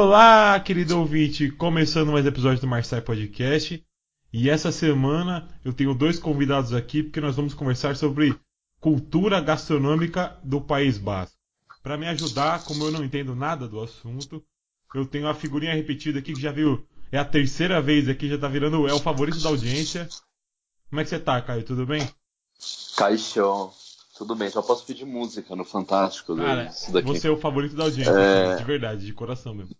Olá, querido ouvinte, começando mais episódio do Marçai Podcast. E essa semana eu tenho dois convidados aqui porque nós vamos conversar sobre cultura gastronômica do País Basco. Para me ajudar, como eu não entendo nada do assunto, eu tenho a figurinha repetida aqui que já viu, é a terceira vez aqui, já tá virando é o favorito da audiência. Como é que você tá, Caio? Tudo bem? Caixão. Tudo bem, só posso pedir música no Fantástico. Cara, isso daqui. você é o favorito da audiência, É. de verdade, de coração mesmo.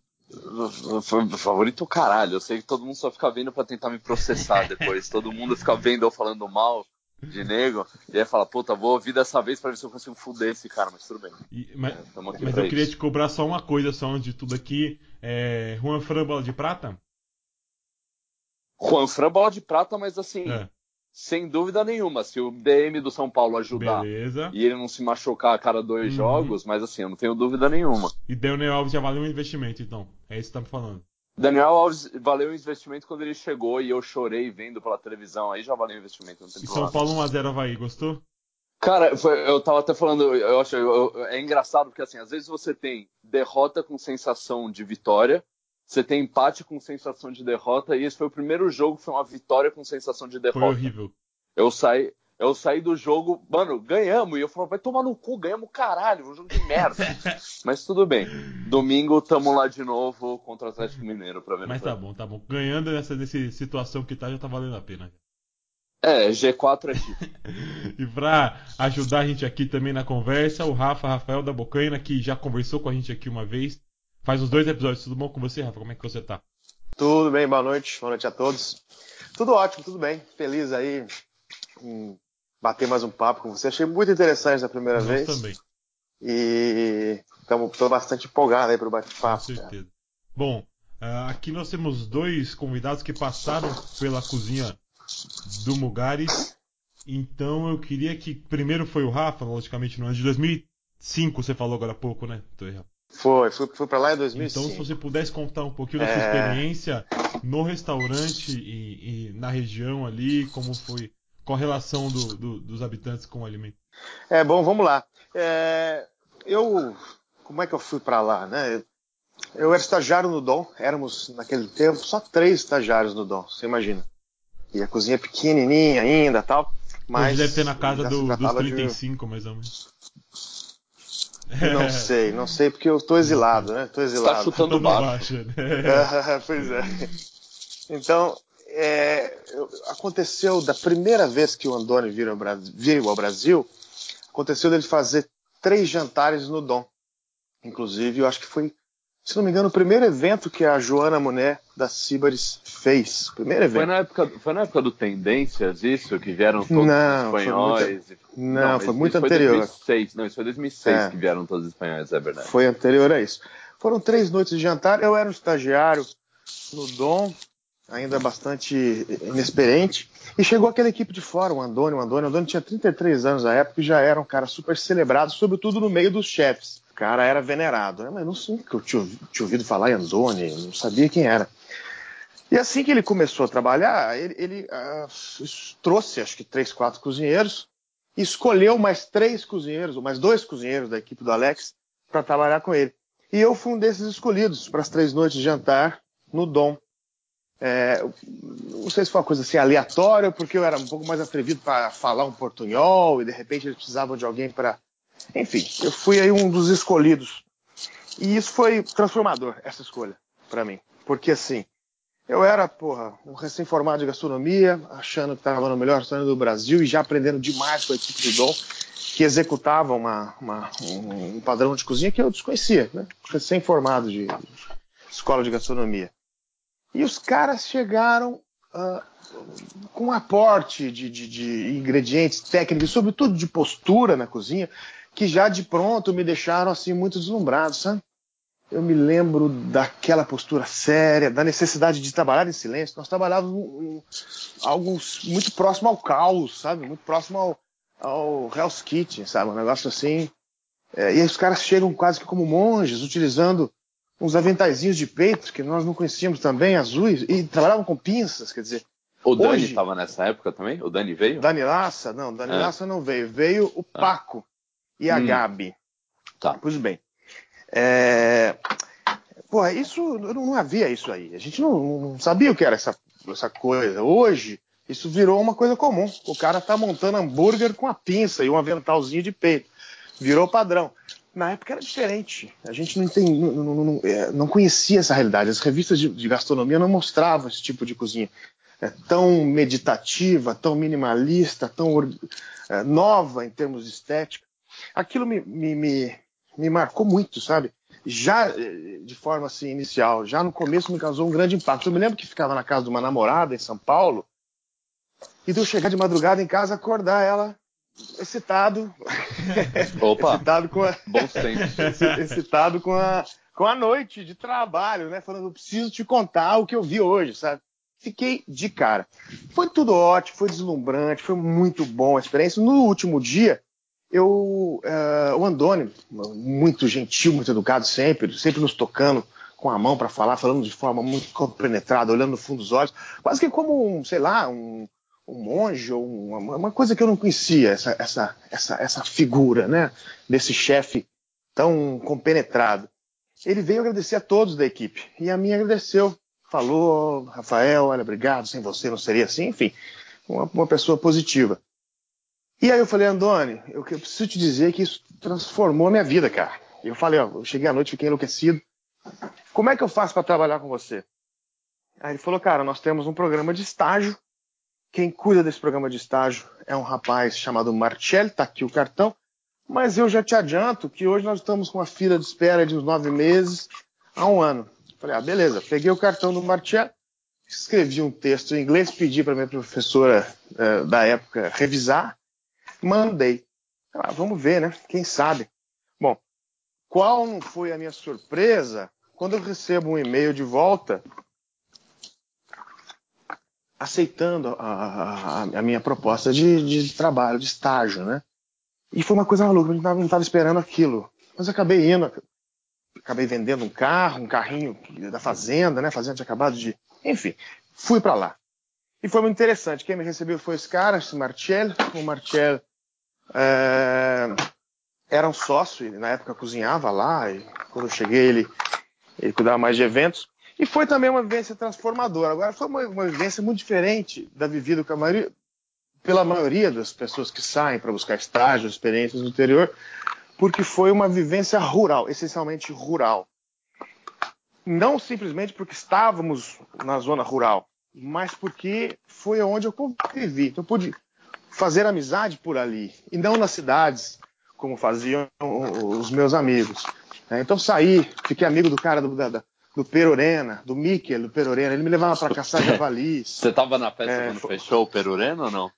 Favorito caralho. Eu sei que todo mundo só fica vendo pra tentar me processar depois. todo mundo fica vendo eu falando mal de nego. E aí fala, puta, vou ouvir dessa vez pra ver se eu consigo fuder esse cara, mas tudo bem. E- mas É, mas eu queria isso. te cobrar só uma coisa, só antes de tudo aqui. É, Juan Fran Bola de Prata? Juan Fran bola de prata, mas assim, É, sem dúvida nenhuma, se o DM do São Paulo ajudar beleza. e ele não se machucar a cada dois Uhum. jogos, mas assim, eu não tenho dúvida nenhuma. E Daniel Alves já valeu um investimento, então. É isso que tá me falando. Daniel Alves valeu o investimento quando ele chegou e eu chorei vendo pela televisão. Aí já valeu o investimento, não tem E. São Paulo 1x0 Havaí, gostou? Cara, foi- eu tava até falando, eu acho, eu- eu- é engraçado porque assim, às vezes você tem derrota com sensação de vitória, você tem empate com sensação de derrota, e esse foi o primeiro jogo que foi uma vitória com sensação de Foi derrota. horrível. Eu saí, eu saí do jogo, mano, ganhamos, e eu falei, vai tomar no cu, ganhamos caralho, um jogo de merda. Mas tudo bem. Domingo tamo lá de novo contra o Atlético Mineiro pra ver. Mas tá bom, tá bom. Ganhando nessa, nessa situação que tá, já tá valendo a pena. É, G4 é título. E pra ajudar a gente aqui também na conversa, o Rafa Rafael da Bocaina, que já conversou com a gente aqui uma vez. Faz uns dois episódios. Tudo bom com você, Rafa? Como é que você tá? Tudo bem, boa noite, boa noite a todos. Tudo ótimo, tudo bem. Feliz aí em bater mais um papo com você. Achei muito interessante a primeira Nós vez. também, E estou bastante empolgado aí pro com bate-papo. cara. certeza. Bom, ah, aqui nós temos dois convidados que passaram pela cozinha do Mugares. Então eu queria que primeiro foi o Rafa, logicamente no ano de 2005, você falou agora há pouco, né? Tô errado. Foi, fui, fui pra lá em Então, 2005. se você pudesse contar um pouquinho da sua É. experiência no restaurante e, e na região ali, como foi, qual a relação do- do- dos habitantes com o alimento? É, bom, vamos lá. É, eu, como é que eu fui pra lá, né? Eu era estagiário no Dom, éramos naquele tempo só três estagiários no Dom, você imagina. E a cozinha é pequenininha ainda tal. Mas Hoje deve ter na casa do- dos tratava de- 35, mais ou menos. Não sei, não sei, porque eu tô exilado, né? Tô Tá exilado. chutando Todo baixo. baixo, né? Pois é. Então, é, eu- aconteceu da primeira vez que o Andoni veio ao, Brasil, veio ao Brasil, aconteceu dele fazer três jantares no Dom. Inclusive, eu acho que foi, se não me engano, o primeiro evento que a Joana Moné da Cibaris fez. Primeiro Foi evento. na, época, foi na época do Tendências, isso? Que vieram todos Não, os foi espanhóis? e- Não, mas foi muito anterior. Foi 2006. Não, isso foi 2006 É. que vieram todos os espanhóis, é verdade. Foi anterior a isso. Foram três noites de jantar. Eu era um estagiário no Dom, ainda bastante inexperiente. E chegou aquela equipe de fora, o Andoni. O Andoni, o Andoni tinha 33 anos na época e já era um cara super celebrado, sobretudo no meio dos chefes. Cara era venerado. né? Mas não sei que eu tinha, tinha ouvido falar em Andoni, não sabia quem era. E assim que ele começou a trabalhar, ele, ele, ah, trouxe acho que três, quatro cozinheiros, escolheu mais três cozinheiros, ou mais dois cozinheiros da equipe do Alex, para trabalhar com ele. E eu fui um desses escolhidos para as três noites de jantar no Dom. É, não sei se foi uma coisa assim aleatória, porque eu era um pouco mais atrevido para falar um portunhol e de repente eles precisavam de alguém para. Enfim, eu fui aí um dos escolhidos. E isso foi transformador, essa escolha, para mim. Porque assim, eu era, porra, um recém-formado de gastronomia, achando que estava no melhor restaurante do Brasil e já aprendendo demais com a equipe do Dom, que executava uma, uma- um, um padrão de cozinha que eu desconhecia, né? Recém-formado de escola de gastronomia. E os caras chegaram ah, com um aporte de, de- de ingredientes técnicos, sobretudo de postura na cozinha, que já de pronto me deixaram assim muito deslumbrado, sabe? Eu me lembro daquela postura séria, da necessidade de trabalhar em silêncio. Nós trabalhávamos algo muito próximo ao caos, sabe? Muito próximo ao, ao Hell's Kitchen, sabe? Um negócio assim. É, e aí os caras chegam quase que como monges, utilizando uns aventaizinhos de peito, que nós não conhecíamos também, azuis, e trabalhavam com pinças, quer dizer. O Dani estava nessa época também? O Dani veio? Dani Laça, não, Dani É. Laça não veio. Veio o Paco e a Hum. Gabi. Tá. Pois bem. É, pô, isso não havia isso aí. A gente não, não sabia o que era essa, essa coisa. Hoje, isso virou uma coisa comum. O cara tá montando hambúrguer com a pinça e um aventalzinho de peito. Virou padrão. Na época era diferente. A gente não, tem, não, não, não, é, não conhecia essa realidade. As revistas de, de, gastronomia não mostravam esse tipo de cozinha. É, tão meditativa, tão minimalista, tão é, nova em termos de estética. Aquilo me, me, me, me marcou muito, sabe? Já é, de forma assim inicial, já no começo me causou um grande impacto. Eu me lembro que ficava na casa de uma namorada em São Paulo e de eu chegar de madrugada em casa, acordar ela excitado. Opa! excitado com a... Bom tempo. excitado com a, com a noite de trabalho, né? Falando, eu preciso te contar o que eu vi hoje, sabe? Fiquei de cara. Foi tudo ótimo, foi deslumbrante, foi muito bom a experiência. No último dia, eu, uh, o Andoni, muito gentil, muito educado sempre, sempre nos tocando com a mão para falar, falando de forma muito compenetrada, olhando no fundo dos olhos, quase que como um, sei lá, um, um monge ou uma, uma, coisa que eu não conhecia, essa, essa, essa, essa figura, né? Desse chefe tão compenetrado. Ele veio agradecer a todos da equipe e a mim agradeceu. Falou, Rafael, olha, obrigado, sem você não seria assim, enfim, uma, uma pessoa positiva. E aí eu falei, Andoni, eu, eu preciso te dizer que isso transformou a minha vida, cara. Eu falei, ó, eu cheguei à noite, fiquei enlouquecido. Como é que eu faço para trabalhar com você? Aí ele falou, cara, nós temos um programa de estágio quem cuida desse programa de estágio é um rapaz chamado Marcelli, tá aqui o cartão. Mas eu já te adianto que hoje nós estamos com uma fila de espera de uns nove meses a um ano. Falei, ah, beleza. Peguei o cartão do Marcelli, escrevi um texto em inglês, pedi para minha professora eh, da época revisar, mandei. Ah, vamos ver, né? Quem sabe. Bom, qual não foi a minha surpresa quando eu recebo um e-mail de volta aceitando a, a, a minha proposta de, de, trabalho, de estágio, né? E foi uma coisa maluca, eu não estava esperando aquilo. Mas acabei indo, acabei vendendo um carro, um carrinho da fazenda, né? Fazenda tinha acabado de. Enfim, fui para lá. E foi muito interessante. Quem me recebeu foi esse cara, esse Marcello. O Marcello é, era um sócio, ele na época cozinhava lá, e quando eu cheguei ele, ele cuidava mais de eventos. E foi também uma vivência transformadora. Agora, foi uma, uma vivência muito diferente da vivida a maioria, pela maioria das pessoas que saem para buscar estágios, experiências no interior, porque foi uma vivência rural, essencialmente rural. Não simplesmente porque estávamos na zona rural, mas porque foi onde eu convivi. Então, eu pude fazer amizade por ali, e não nas cidades, como faziam os meus amigos. Então, saí, fiquei amigo do cara do, da, do Perorena, do Miquel, do Perorena. Ele me levava para caçar javalis. Você estava na festa é, quando foi... fechou o Perorena ou não?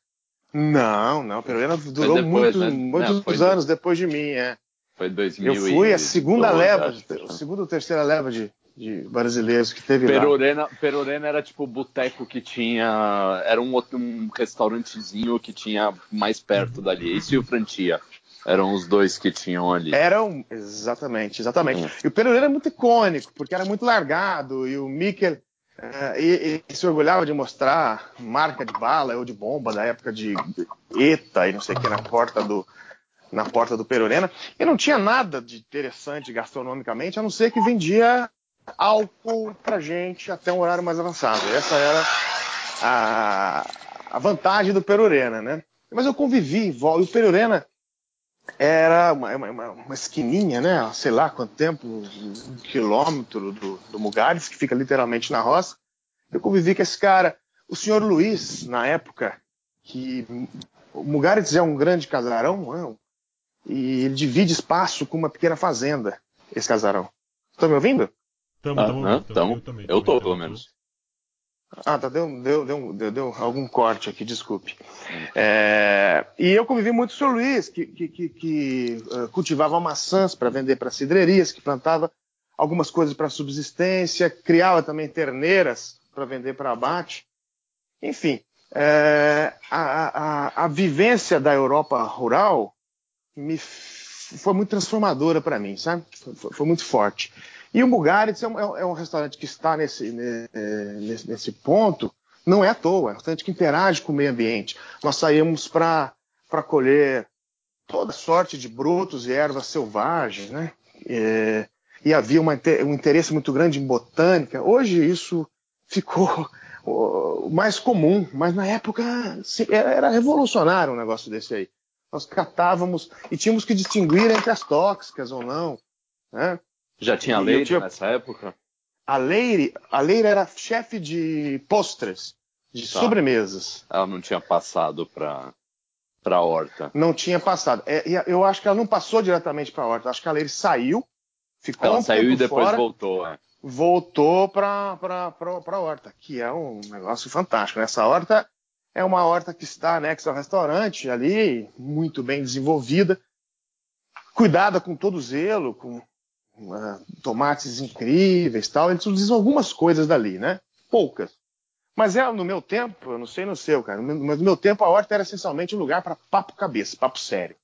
Não, não. O Perorena durou depois, muito, né? muitos não, anos depois de mim, é. Foi 2000 Eu fui a segunda leva, a segunda ou terceira leva de, de brasileiros que teve Perorena, lá. Perorena era tipo o boteco que tinha. Era um, outro, um restaurantezinho que tinha mais perto dali. Isso e o Frantia. Eram os dois que tinham ali. Eram, exatamente, exatamente. Hum. E o Pereira é muito icônico, porque era muito largado, e o Mikkel uh, e, e se orgulhava de mostrar marca de bala ou de bomba da época de ETA e não sei o que na porta do na porta do Perurena. E não tinha nada de interessante gastronomicamente, a não ser que vendia álcool pra gente até um horário mais avançado. Essa era a, a vantagem do Perurena, né? Mas eu convivi, o Perurena era uma, uma, uma, esquininha, né? Sei lá quanto tempo, um quilômetro do, do Mugares, que fica literalmente na roça. Eu convivi com esse cara, o senhor Luiz, na época, que o Mugares é um grande casarão, não? e ele divide espaço com uma pequena fazenda, esse casarão. Estão me ouvindo? Estamos, estamos. Eu, também, eu tô, pelo menos. Ah, tá, deu, deu, deu, deu, algum corte aqui, desculpe. É, e eu convivi muito com o senhor Luiz, que, que, que, que uh, cultivava maçãs para vender para cidrerias, que plantava algumas coisas para subsistência, criava também terneiras para vender para abate. Enfim, é, a, a, a, vivência da Europa rural me, foi muito transformadora para mim, sabe? Foi, foi muito forte. E o Mugaritz é, é um, é um restaurante que está nesse, nesse, nesse, ponto, não é à toa, é um restaurante que interage com o meio ambiente. Nós saímos para colher toda sorte de brotos e ervas selvagens, né? É, e havia uma, um interesse muito grande em botânica. Hoje isso ficou mais comum, mas na época era revolucionário um negócio desse aí. Nós catávamos e tínhamos que distinguir entre as tóxicas ou não. Né? Já tinha leite tinha... nessa época? A Leire, a Leire era chefe de postres, de tá. sobremesas. Ela não tinha passado para para a horta. Não tinha passado. É, eu acho que ela não passou diretamente para a horta. Acho que a Leire saiu, ficou ela um saiu e depois fora, voltou. É. Voltou para a horta, que é um negócio fantástico. Essa horta é uma horta que está anexa ao restaurante ali, muito bem desenvolvida, cuidada com todo zelo, com uh, tomates incríveis tal. Eles utilizam algumas coisas dali, né? Poucas. Mas é no meu tempo, eu não sei no seu, cara, mas no meu tempo a horta era essencialmente um lugar para papo cabeça, papo sério.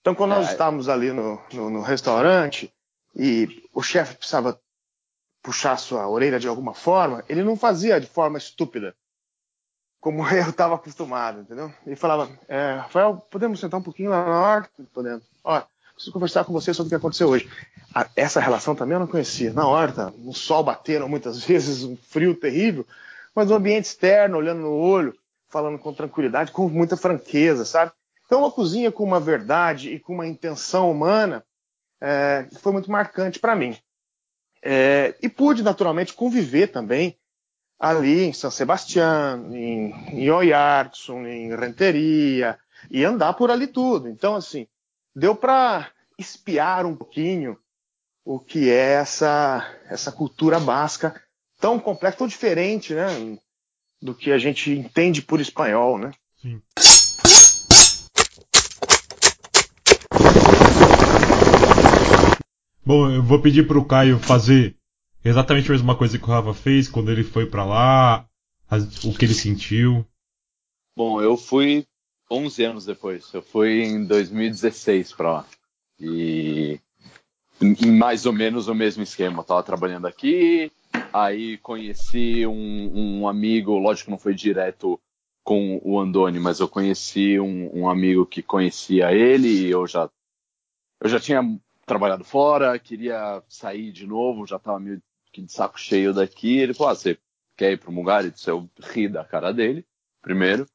Então, quando nós é. estávamos ali no, no, no restaurante e o chefe precisava puxar sua orelha de alguma forma, ele não fazia de forma estúpida, como eu estava acostumado, entendeu? Ele falava, é, Rafael, podemos sentar um pouquinho lá na horta? Podemos. Olha, preciso conversar com você sobre o que aconteceu hoje. essa relação também eu não conhecia. Na horta, o sol batendo muitas vezes, um frio terrível, mas o ambiente externo, olhando no olho, falando com tranquilidade, com muita franqueza, sabe? Então, uma cozinha com uma verdade e com uma intenção humana é, foi muito marcante para mim. É, e pude, naturalmente, conviver também ali em São Sebastião, em, em em Renteria, e andar por ali tudo. Então, assim, deu para espiar um pouquinho o que é essa, essa cultura basca tão complexa, tão diferente, né? Do que a gente entende por espanhol, né? Sim. Bom, eu vou pedir para o Caio fazer exatamente a mesma coisa que o Rafa fez quando ele foi para lá, o que ele sentiu. Bom, eu fui 11 anos depois. Eu fui em 2016 para lá. E mais ou menos o mesmo esquema. Eu tava trabalhando aqui, Aí conheci um, um amigo, lógico não foi direto com o Andoni, mas eu conheci um, um, amigo que conhecia ele e eu já, eu já tinha trabalhado fora, queria sair de novo, já estava meio que de saco cheio daqui. Ele falou: ah, você quer ir pro Mugaritz? Eu ri da cara dele, primeiro.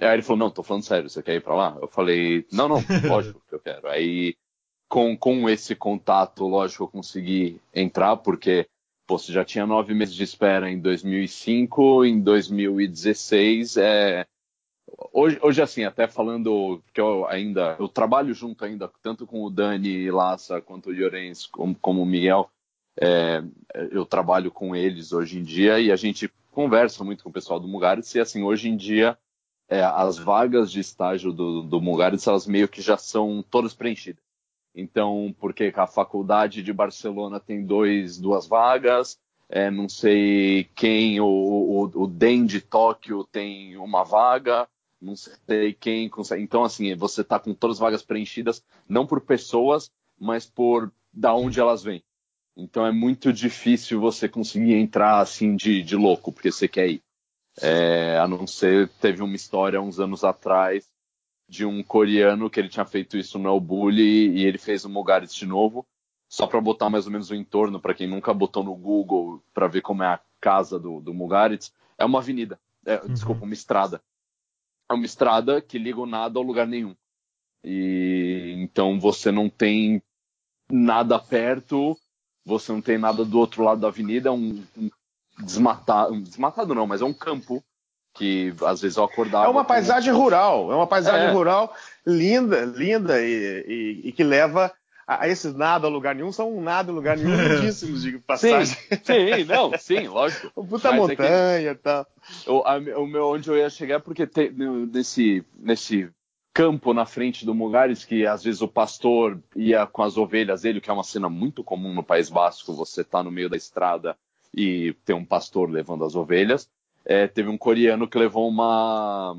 Aí ele falou: não, tô falando sério, você quer ir para lá? Eu falei: não, não, lógico que eu quero. Aí com, com esse contato, lógico, eu consegui entrar, porque pô, você já tinha nove meses de espera em 2005, em 2016, é... Hoje, hoje, assim, até falando que eu ainda, eu trabalho junto ainda, tanto com o Dani Laça quanto o Llorens, como, como o Miguel, é, eu trabalho com eles hoje em dia e a gente conversa muito com o pessoal do Mugaritz e assim, hoje em dia é, as vagas de estágio do, do Mugaritz, elas meio que já são todas preenchidas. Então, porque a faculdade de Barcelona tem dois, duas vagas, é, não sei quem, o, o, o DEM de Tóquio tem uma vaga, não sei quem consegue. Então, assim, você está com todas as vagas preenchidas, não por pessoas, mas por da onde elas vêm. Então é muito difícil você conseguir entrar assim de, de louco, porque você quer ir. É, a não ser, teve uma história uns anos atrás de um coreano que ele tinha feito isso no El Bulli e ele fez o Mugaritz de novo, só para botar mais ou menos o entorno, para quem nunca botou no Google para ver como é a casa do, do Mugaritz, é uma avenida, é, uhum. desculpa, uma estrada. É uma estrada que liga o nada ao lugar nenhum. E então você não tem nada perto, você não tem nada do outro lado da avenida, é um, um desmatado, desmatado não, mas é um campo que às vezes eu acordava. É uma paisagem com... rural, é uma paisagem é. rural linda, linda e, e, e, que leva a, a esses nada a lugar nenhum, são um nada a lugar nenhum lindíssimos, de passagem. Sim, sim, não, sim, lógico. Puta Mas montanha e é tal. O, a, o meu, onde eu ia chegar, é porque nesse, nesse campo na frente do Mugares, que às vezes o pastor ia com as ovelhas dele, que é uma cena muito comum no País Basco, você tá no meio da estrada e tem um pastor levando as ovelhas é, teve um coreano que levou uma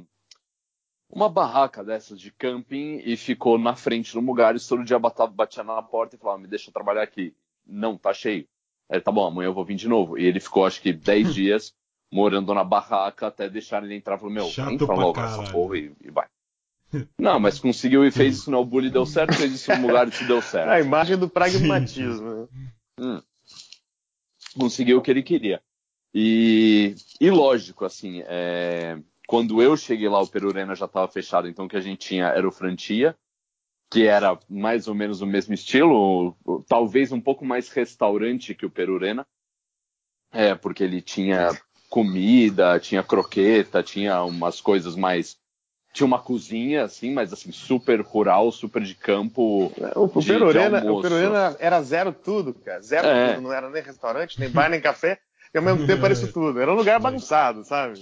uma barraca dessas de camping e ficou na frente do lugar e todo dia batia na porta e falava, me deixa trabalhar aqui. Não, tá cheio. Aí, tá bom, amanhã eu vou vir de novo. E ele ficou, acho que, 10 dias morando na barraca até deixar ele entrar. Falou, meu, Chato entra logo essa porra e, e vai. Não, mas conseguiu e fez isso no Bully deu certo, fez isso no Mugarit deu certo. A imagem do pragmatismo. Né? Hum. Conseguiu o que ele queria. E, e lógico, assim, é, quando eu cheguei lá, o Perurena já estava fechado, então o que a gente tinha era o Frantia, que era mais ou menos o mesmo estilo, talvez um pouco mais restaurante que o Perurena, é, porque ele tinha comida, tinha croqueta, tinha umas coisas mais tinha uma cozinha, assim, mas assim, super rural, super de campo. O, de, Perurena, de o Perurena era zero tudo, cara. Zero É. tudo. Não era nem restaurante, nem bar, nem café. E ao mesmo tempo era isso tudo. Era um lugar bagunçado, sabe?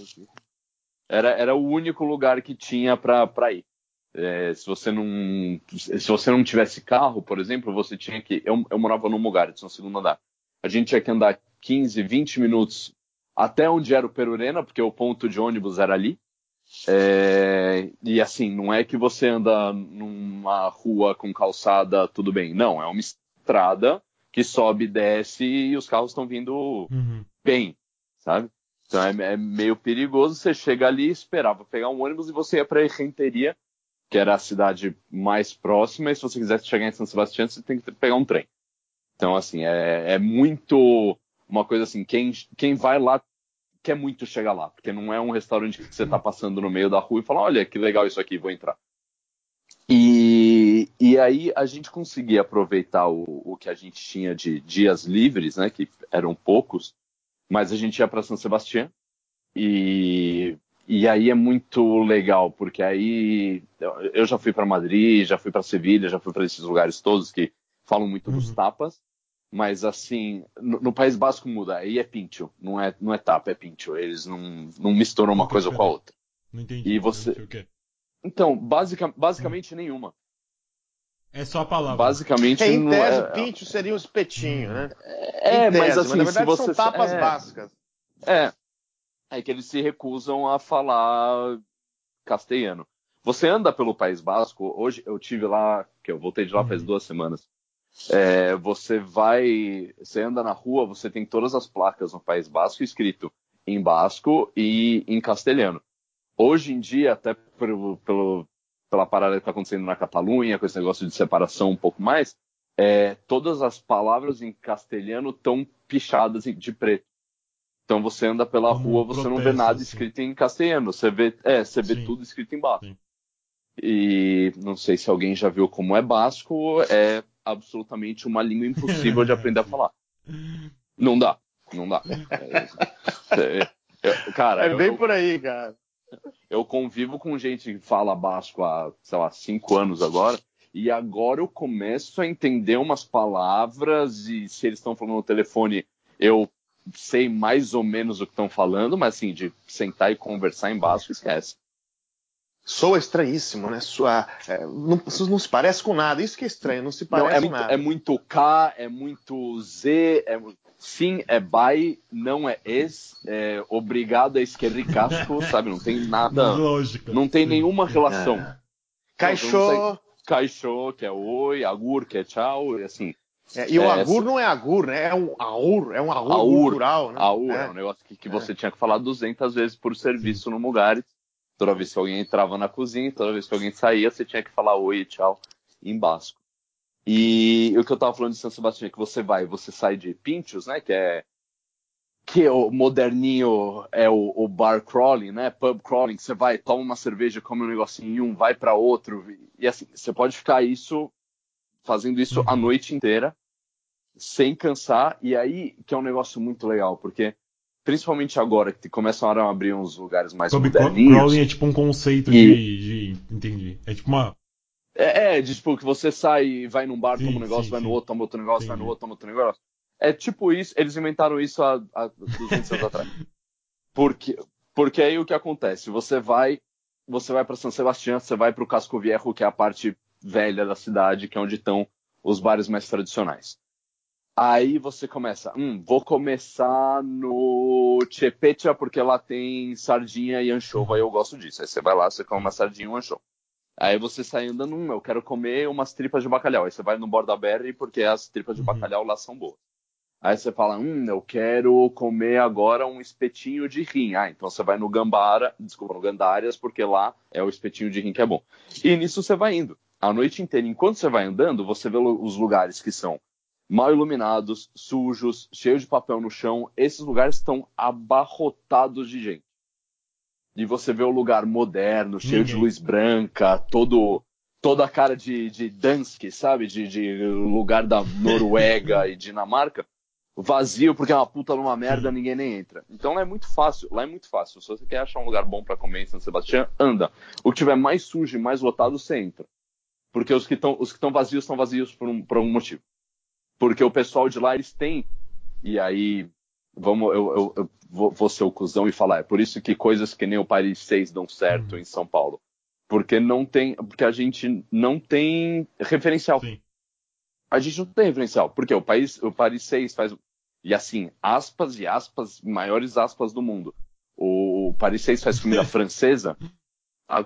Era, era o único lugar que tinha para ir. É, se você não se você não tivesse carro, por exemplo, você tinha que eu, eu morava no Mugaritz, no segundo andar. A gente tinha que andar 15, 20 minutos até onde era o Perurena, porque o ponto de ônibus era ali. É, e assim, não é que você anda numa rua com calçada, tudo bem. Não, é uma estrada que sobe e desce e os carros estão vindo Uhum. bem, sabe? Então é, é meio perigoso. Você chega ali, esperava pegar um ônibus e você ia para Renteria, que era a cidade mais próxima. E se você quisesse chegar em São Sebastião, você tem que pegar um trem. Então, assim, é, é muito uma coisa assim: quem, quem vai lá quer muito chegar lá, porque não é um restaurante que você está passando no meio da rua e fala: olha que legal isso aqui, vou entrar. E, e aí a gente conseguia aproveitar o, o que a gente tinha de dias livres, né, que eram poucos, mas a gente ia para São Sebastião e, e aí é muito legal, porque aí eu- já fui para Madrid, já fui para Sevilha, já fui para esses lugares todos que falam muito dos Uhum. tapas, mas assim, no, no País Basco muda, aí é pincho, não é, não é tapa, é pincho, eles não, não misturam uma Não coisa com a outra. Não entendi. E você- o quê. Então, basica, basicamente nenhuma. É só a palavra. Basicamente Em não tese, é, pincho seria um espetinho, né? é, Em tese, mas assim, na verdade se você são tapas é, básicas. É. É que eles se recusam a falar castelhano. Você anda pelo País Basco, hoje eu tive lá, que eu voltei de lá faz Uhum. duas semanas. É, você vai, você anda na rua, você tem todas as placas no País Basco escrito em basco e em castelhano. Hoje em dia, até pelo, pelo- pela parada que está acontecendo na Catalunha, com esse negócio de separação um pouco mais, é, todas as palavras em castelhano estão pichadas de preto. Então você anda pela Como rua, um você não vê nada escrito em castelhano, você vê, é, você vê Sim. tudo escrito em basco. Sim. E não sei se alguém já viu como é basco, é absolutamente uma língua impossível de aprender a falar. Não dá, não dá. É, é, é, cara, É bem eu, por aí, cara. eu convivo com gente que fala basco há, sei lá, cinco anos agora, e agora eu começo a entender umas palavras, e se eles estão falando no telefone, eu sei mais ou menos o que estão falando, mas assim, de sentar e conversar em basco, esquece. Soa estranhíssimo, né? Soa, é, não, não se parece com nada. Isso que é estranho, não se Não, parece é, com muito, nada. é muito K, é muito Z, é, sim é by, não é es, é obrigado é esquerricasco, sabe? Não tem nada, Lógica. não tem Sim. nenhuma relação. É. Caixô. Caixô, que é oi, agur, que é tchau, e assim, É, e o É, agur não é agur, né? É um aur, é um aur, Aur. cultural, né? aur é, É. um negócio que, que você tinha que falar 200 vezes por serviço no Mugares. Toda vez que alguém entrava na cozinha, toda vez que alguém saía, você tinha que falar oi e tchau em basco. E o que eu tava falando de São Sebastião é que você vai, você sai de Pinchos, né? Que é que é o moderninho é o, o bar crawling, né? Pub crawling, que você vai, toma uma cerveja, come um negocinho em um, vai para outro. E assim, você pode ficar isso fazendo isso a Uhum. noite inteira, sem cansar. E aí que é um negócio muito legal, porque principalmente agora que começam a abrir uns lugares mais craw- moderninhos. crawling é tipo um conceito E- de, de- Entendi. É tipo uma. É, é, de, tipo, que você sai e vai num bar, Sim, toma um negócio, sim, vai no sim. outro, toma outro negócio, vai no outro, toma outro negócio. É tipo isso, eles inventaram isso há, há 200 anos atrás. Porque, porque aí o que acontece? Você vai, você vai para São Sebastião, você vai para o Casco Viejo, que é a parte velha da cidade, que é onde estão os bares mais tradicionais. Aí você começa, hum, vou começar no Chepecha, porque lá tem sardinha e anchova, e eu gosto disso. Aí você vai lá, você come uma sardinha e um anchova. Aí você sai andando, hum, eu quero comer umas tripas de bacalhau. Aí você vai no Borda Berry, porque as tripas de Uhum. bacalhau lá são boas. Aí você fala, hum, eu quero comer agora um espetinho de rim. Ah, então você vai no Gambara, desculpa, no Gandarias, porque lá é o espetinho de rim que é bom. E nisso você vai indo. A noite inteira, enquanto você vai andando, você vê os lugares que são mal iluminados, sujos, cheios de papel no chão. Esses lugares estão abarrotados de gente. E você vê o lugar moderno, cheio de luz branca, todo toda a cara de, de Dansk, sabe? De, de lugar da Noruega e Dinamarca vazio porque é uma puta numa merda, ninguém nem entra. Então lá é muito fácil, lá é muito fácil. Se você quer achar um lugar bom para comer em São Sebastião, anda. O que tiver mais sujo e mais lotado, você entra. Porque os que estão os que estão vazios estão vazios por, um, por algum motivo. Porque o pessoal de lá eles têm e aí vamos eu, eu, eu vou, vou, ser o cuzão e falar, é por isso que coisas que nem o Paris 6 dão certo uhum. em São Paulo. Porque não tem, porque a gente não tem referencial. Sim. A gente não tem referencial. Porque o país, o Paris 6 faz e assim, aspas e aspas, maiores aspas do mundo. O Paris 6 faz comida francesa. A,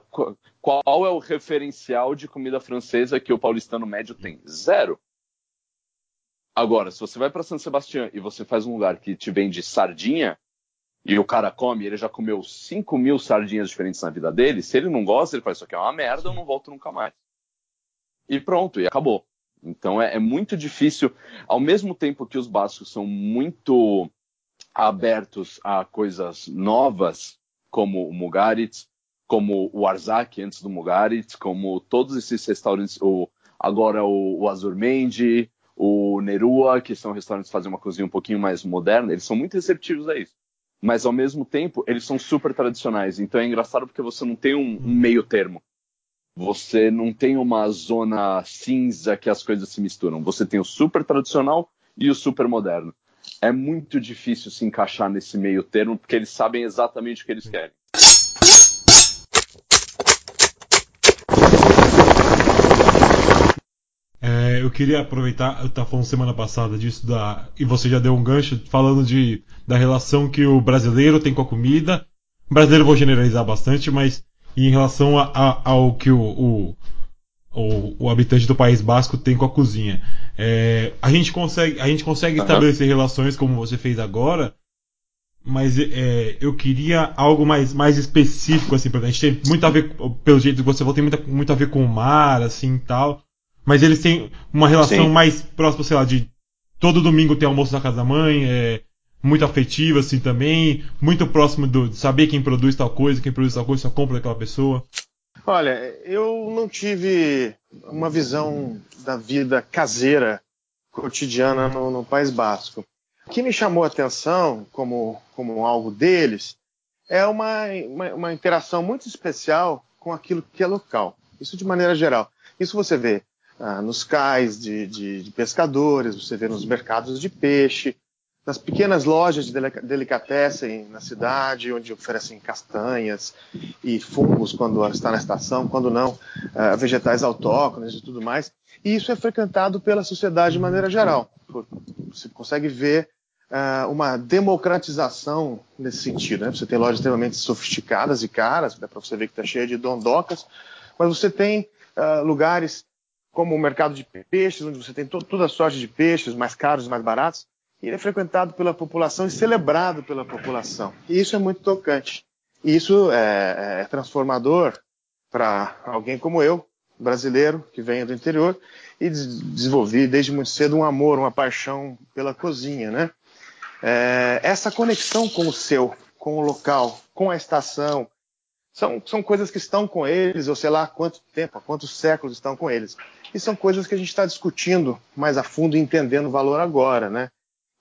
qual é o referencial de comida francesa que o paulistano médio tem? Zero. Agora, se você vai para São Sebastião e você faz um lugar que te vende sardinha, e o cara come, ele já comeu 5 mil sardinhas diferentes na vida dele, se ele não gosta, ele faz isso aqui é uma merda, eu não volto nunca mais. E pronto, e acabou. Então é, é, muito difícil, ao mesmo tempo que os bascos são muito abertos a coisas novas, como o Mugaritz, como o Arzak antes do Mugaritz, como todos esses restaurantes, o, agora o, o Azurmendi, o Nerua, que são restaurantes que fazem uma cozinha um pouquinho mais moderna, eles são muito receptivos a isso. Mas ao mesmo tempo, eles são super tradicionais. Então é engraçado porque você não tem um, um meio termo. Você não tem uma zona cinza que as coisas se misturam. Você tem o super tradicional e o super moderno. É muito difícil se encaixar nesse meio termo porque eles sabem exatamente o que eles querem. É, eu queria aproveitar, eu estava falando semana passada disso da e você já deu um gancho falando de da relação que o brasileiro tem com a comida. O brasileiro vou generalizar bastante, mas em relação a, a, ao que o, o, o, o, habitante do País Basco tem com a cozinha. É, a gente consegue, a gente consegue uhum. estabelecer relações como você fez agora, mas é, eu queria algo mais, mais específico, assim, a gente tem muito a ver, pelo jeito que você falou, tem muito, muito a ver com o mar, assim, tal, mas eles têm uma relação Sim. mais próxima, sei lá, de todo domingo ter almoço na casa da mãe, é, muito afetiva, assim, também, muito próximo do, de saber quem produz tal coisa, quem produz tal coisa, só compra daquela pessoa? Olha, eu não tive uma visão da vida caseira, cotidiana no, no País Basco. O que me chamou a atenção como, como algo deles é uma, uma, uma interação muito especial com aquilo que é local. Isso de maneira geral. Isso você vê ah, nos cais de, de, de, pescadores, você vê nos mercados de peixe, nas pequenas lojas de delicatessen na cidade, onde oferecem castanhas e fungos quando está na estação, quando não, uh, vegetais autóctones e tudo mais. E isso é frequentado pela sociedade de maneira geral. Você consegue ver uh, uma democratização nesse sentido. Né? Você tem lojas extremamente sofisticadas e caras, dá para você ver que está cheia de dondocas, mas você tem uh, lugares como o mercado de peixes, onde você tem to toda sorte de peixes, mais caros e mais baratos, ele é frequentado pela população e celebrado pela população. E isso é muito tocante. E isso é, é transformador para alguém como eu, brasileiro, que venho do interior, e desenvolvi desde muito cedo um amor, uma paixão pela cozinha, né? É, essa conexão com o seu, com o local, com a estação, são, são coisas que estão com eles, ou sei lá há quanto tempo, há quantos séculos estão com eles. E são coisas que a gente está discutindo mais a fundo e entendendo o valor agora, né?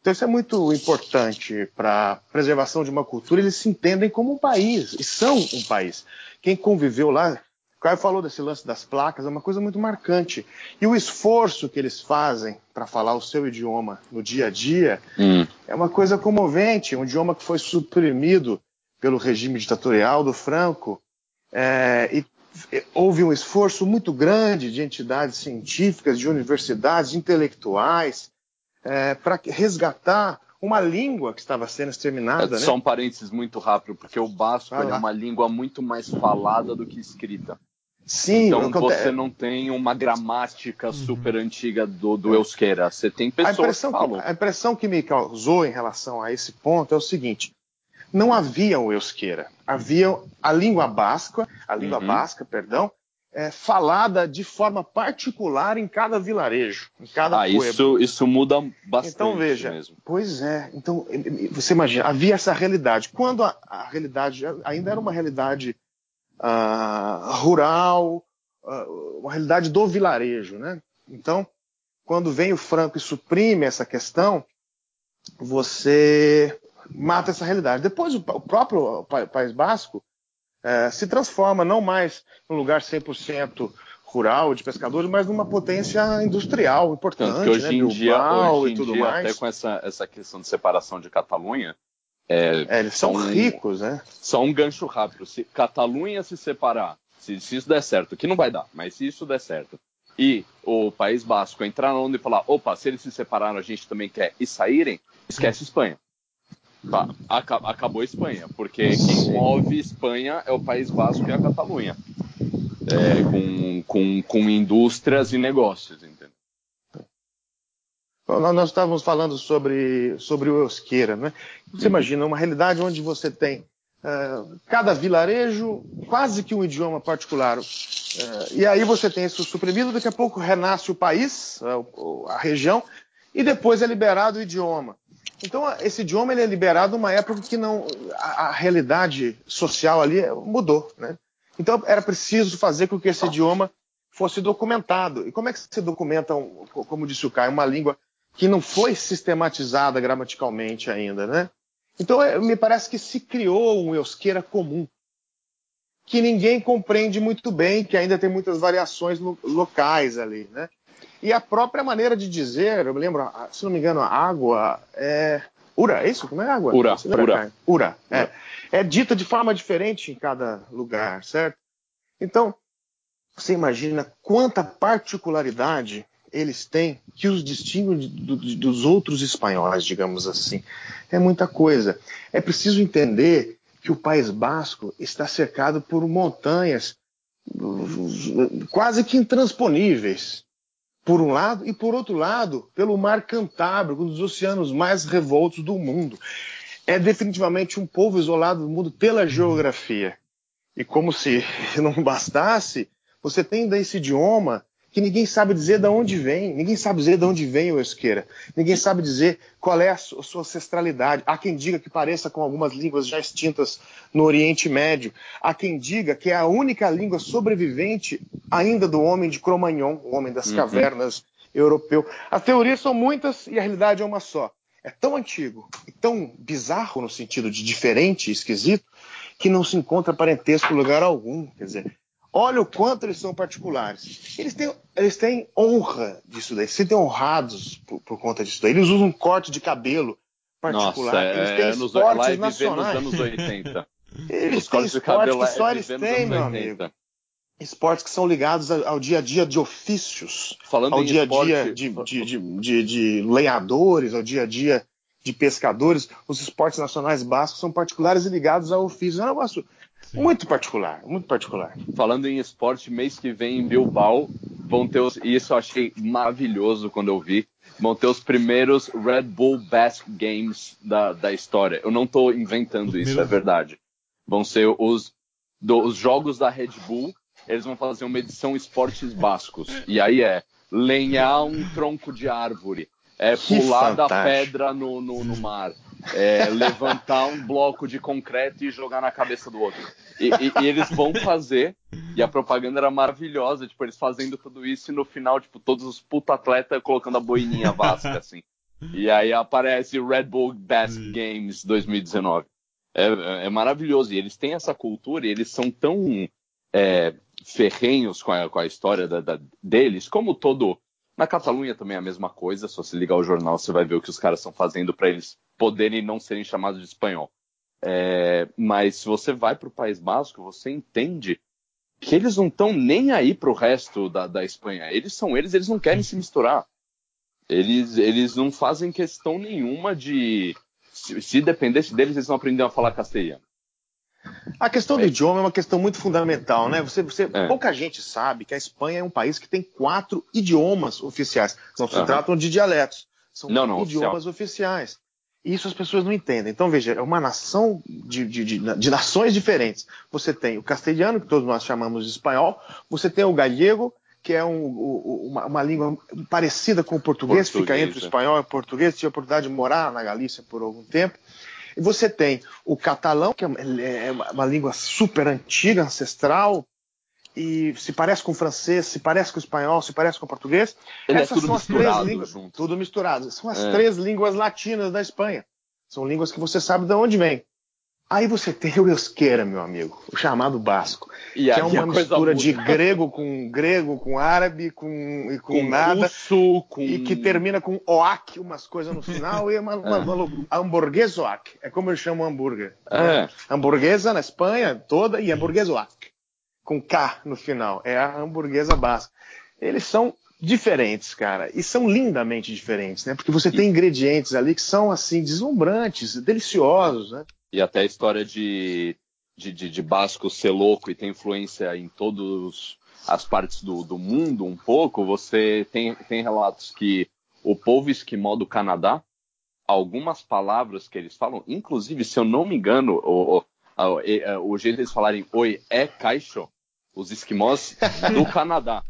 Então isso é muito importante para a preservação de uma cultura. Eles se entendem como um país e são um país. Quem conviveu lá, o Caio falou desse lance das placas, é uma coisa muito marcante. E o esforço que eles fazem para falar o seu idioma no dia a dia hum. é uma coisa comovente. Um idioma que foi suprimido pelo regime ditatorial do Franco. É, e houve um esforço muito grande de entidades científicas, de universidades, intelectuais, é, para resgatar uma língua que estava sendo exterminada. É, só né? um parênteses muito rápido, porque o basco é uma língua muito mais falada do que escrita. Sim, então você não tem uma gramática Uhum. super antiga do, do euskera. Você tem A pessoas que impressão que, falam. a impressão que me causou em relação a esse ponto é o seguinte: não havia o euskera, havia a língua basca, a língua Uhum. basca, perdão, é, falada de forma particular em cada vilarejo, em cada Ah, pueblo. isso, isso muda bastante Então veja, mesmo. pois é. Então você imagina, havia essa realidade. Quando a, a realidade ainda era uma realidade ah, rural, ah, uma realidade do vilarejo, né? Então, quando vem o Franco e suprime essa questão, você mata essa realidade. Depois o, o próprio Pa- País Basco eh, se transforma não mais num lugar 100% rural de pescadores, mas numa potência industrial importante, Tanto que hoje né? em dia, Bilbao hoje e em tudo dia mais. até com essa, essa questão de separação de Catalunha, é, É, eles são São- ricos, né? só um gancho rápido. Se Catalunha se separar, se, se isso der certo, que não vai dar, mas se isso der certo, e o País Basco entrar na onda e falar, opa, se eles se separaram, a gente também quer, e saírem, esquece Espanha. Tá, aca- acabou a Espanha, porque quem move Espanha é o País Basco e a Catalunha. É, com, com, com indústrias e negócios, entendeu? Nós estávamos falando sobre, sobre o Euskera, né? Você imagina uma realidade onde você tem ah, cada vilarejo quase que um idioma particular. Ah, e aí você tem isso suprimido, daqui a pouco renasce o país, o- a região, e depois é liberado o idioma. Então esse idioma ele é liberado numa época que não a, a realidade social ali mudou, né? Então era preciso fazer com que esse idioma fosse documentado. E como é que se documenta, um- como disse o Caio, uma língua que não foi sistematizada gramaticalmente ainda, né? Então é, me parece que se criou um euskera comum que ninguém compreende muito bem, que ainda tem muitas variações lo- locais ali, né? E a própria maneira de dizer, eu me lembro, se não me engano, a água é ura, é isso? Como é água? Ura, ura. Caio? Ura, é. É dita de forma diferente em cada lugar, certo? Então, você imagina quanta particularidade eles têm que os do- de- dos outros espanhóis, digamos assim. É muita coisa. É preciso entender que o País Basco está cercado por montanhas quase que intransponíveis, por um lado, e por outro lado, pelo Mar Cantábrico, um dos oceanos mais revoltos do mundo. É definitivamente um povo isolado do mundo pela geografia. E como se não bastasse, você tem esse idioma que ninguém sabe dizer de onde vem, ninguém sabe dizer de onde vem o euskera, ninguém sabe dizer qual é a sua ancestralidade. Há quem diga que pareça com algumas línguas já extintas no Oriente Médio, há quem diga que é a única língua sobrevivente ainda do homem de Cro-Magnon, o homem das Uhum. cavernas europeu. As teorias são muitas e a realidade é uma só. É tão antigo e tão bizarro no sentido de diferente e esquisito que não se encontra parentesco em lugar algum. Quer dizer, olha o quanto eles são particulares. Eles têm, eles têm honra disso daí, se sentem honrados por, por conta disso daí. Eles usam um corte de cabelo particular. Nossa, eles é, têm é nos, esportes é viver nos nacionais. anos 80. Eles Os têm esportes que só é eles nos têm, anos meu 80. amigo. Esportes que são ligados ao, dia a dia de ofícios, Falando ao dia a dia de, de, de, de, de lenhadores, ao dia a dia de pescadores. Os esportes nacionais bascos são particulares e ligados a ofícios. É um negócio muito particular, muito particular. falando em esporte, mês que vem em Bilbao vão ter os, e isso eu achei maravilhoso quando eu vi, vão ter os primeiros Red Bull Basque Games da, da história. Eu não estou inventando isso, é verdade. Vão ser os, do- os jogos da Red Bull, eles vão fazer uma edição esportes bascos. E aí é lenhar um tronco de árvore, é Que pular da pedra no, no, no mar, é levantar um bloco de concreto e jogar na cabeça do outro. E, e- e eles vão fazer, e a propaganda era maravilhosa, tipo, eles fazendo tudo isso e no final, tipo, todos os puta atletas colocando a boininha vasca, assim. E aí aparece Red Bull Basque Games 2019. É, é maravilhoso. E eles têm essa cultura e eles são tão é, ferrenhos com a, com a história da- da- deles, como todo. Na Catalunha também é a mesma coisa. Se você ligar o jornal, você vai ver o que os caras estão fazendo para eles poderem não serem chamados de espanhol. É, mas se você vai para o País Basco, você entende que eles não estão nem aí para o resto da, da Espanha. Eles são eles, eles não querem se misturar. Eles, eles não fazem questão nenhuma de. Se, se dependesse deles, eles não aprendiam a falar castelhano. A questão do idioma é uma questão muito fundamental, né? Você, você é. Pouca gente sabe que a Espanha é um país que tem quatro idiomas oficiais. Não se uhum. tratam de dialetos. São não, não, idiomas oficial. oficiais. E isso as pessoas não entendem. Então, veja, é uma nação de, de, de, de, nações diferentes. Você tem o castelhano, que todos nós chamamos de espanhol, você tem o galego, que é um, uma, uma, língua parecida com o português, português fica entre o é. espanhol e o português. Tive a oportunidade de morar na Galícia por algum tempo. E você tem o catalão, que é, é uma língua super antiga, ancestral, e se parece com o francês, se parece com o espanhol, se parece com o português. Ele é Essas é tudo são as três línguas, junto. tudo misturado. São as é. três línguas latinas da Espanha. São línguas que você sabe de onde vem. Aí você tem o euskera, meu amigo, o chamado basco, e que é uma mistura de grego com grego, com árabe, com e com, com nada, russo, com... e que termina com oak, umas coisas no final e é uma, uma, uma, hamburguês oak. É como eu chamo hambúrguer. É. Né? Hamburguesa na Espanha toda e hamburguês oak, com K no final. É a hamburguesa basca. Eles são diferentes, cara, e são lindamente diferentes, né? Porque você tem ingredientes ali que são assim deslumbrantes, deliciosos, né? E até a história de, de, de, de Basco ser louco e ter influência em todas as partes do, do mundo um pouco, você tem, tem relatos que o povo esquimó do Canadá, algumas palavras que eles falam, inclusive, se eu não me engano, o, o, o, o jeito deles falarem oi é caixo, os esquimós do Canadá.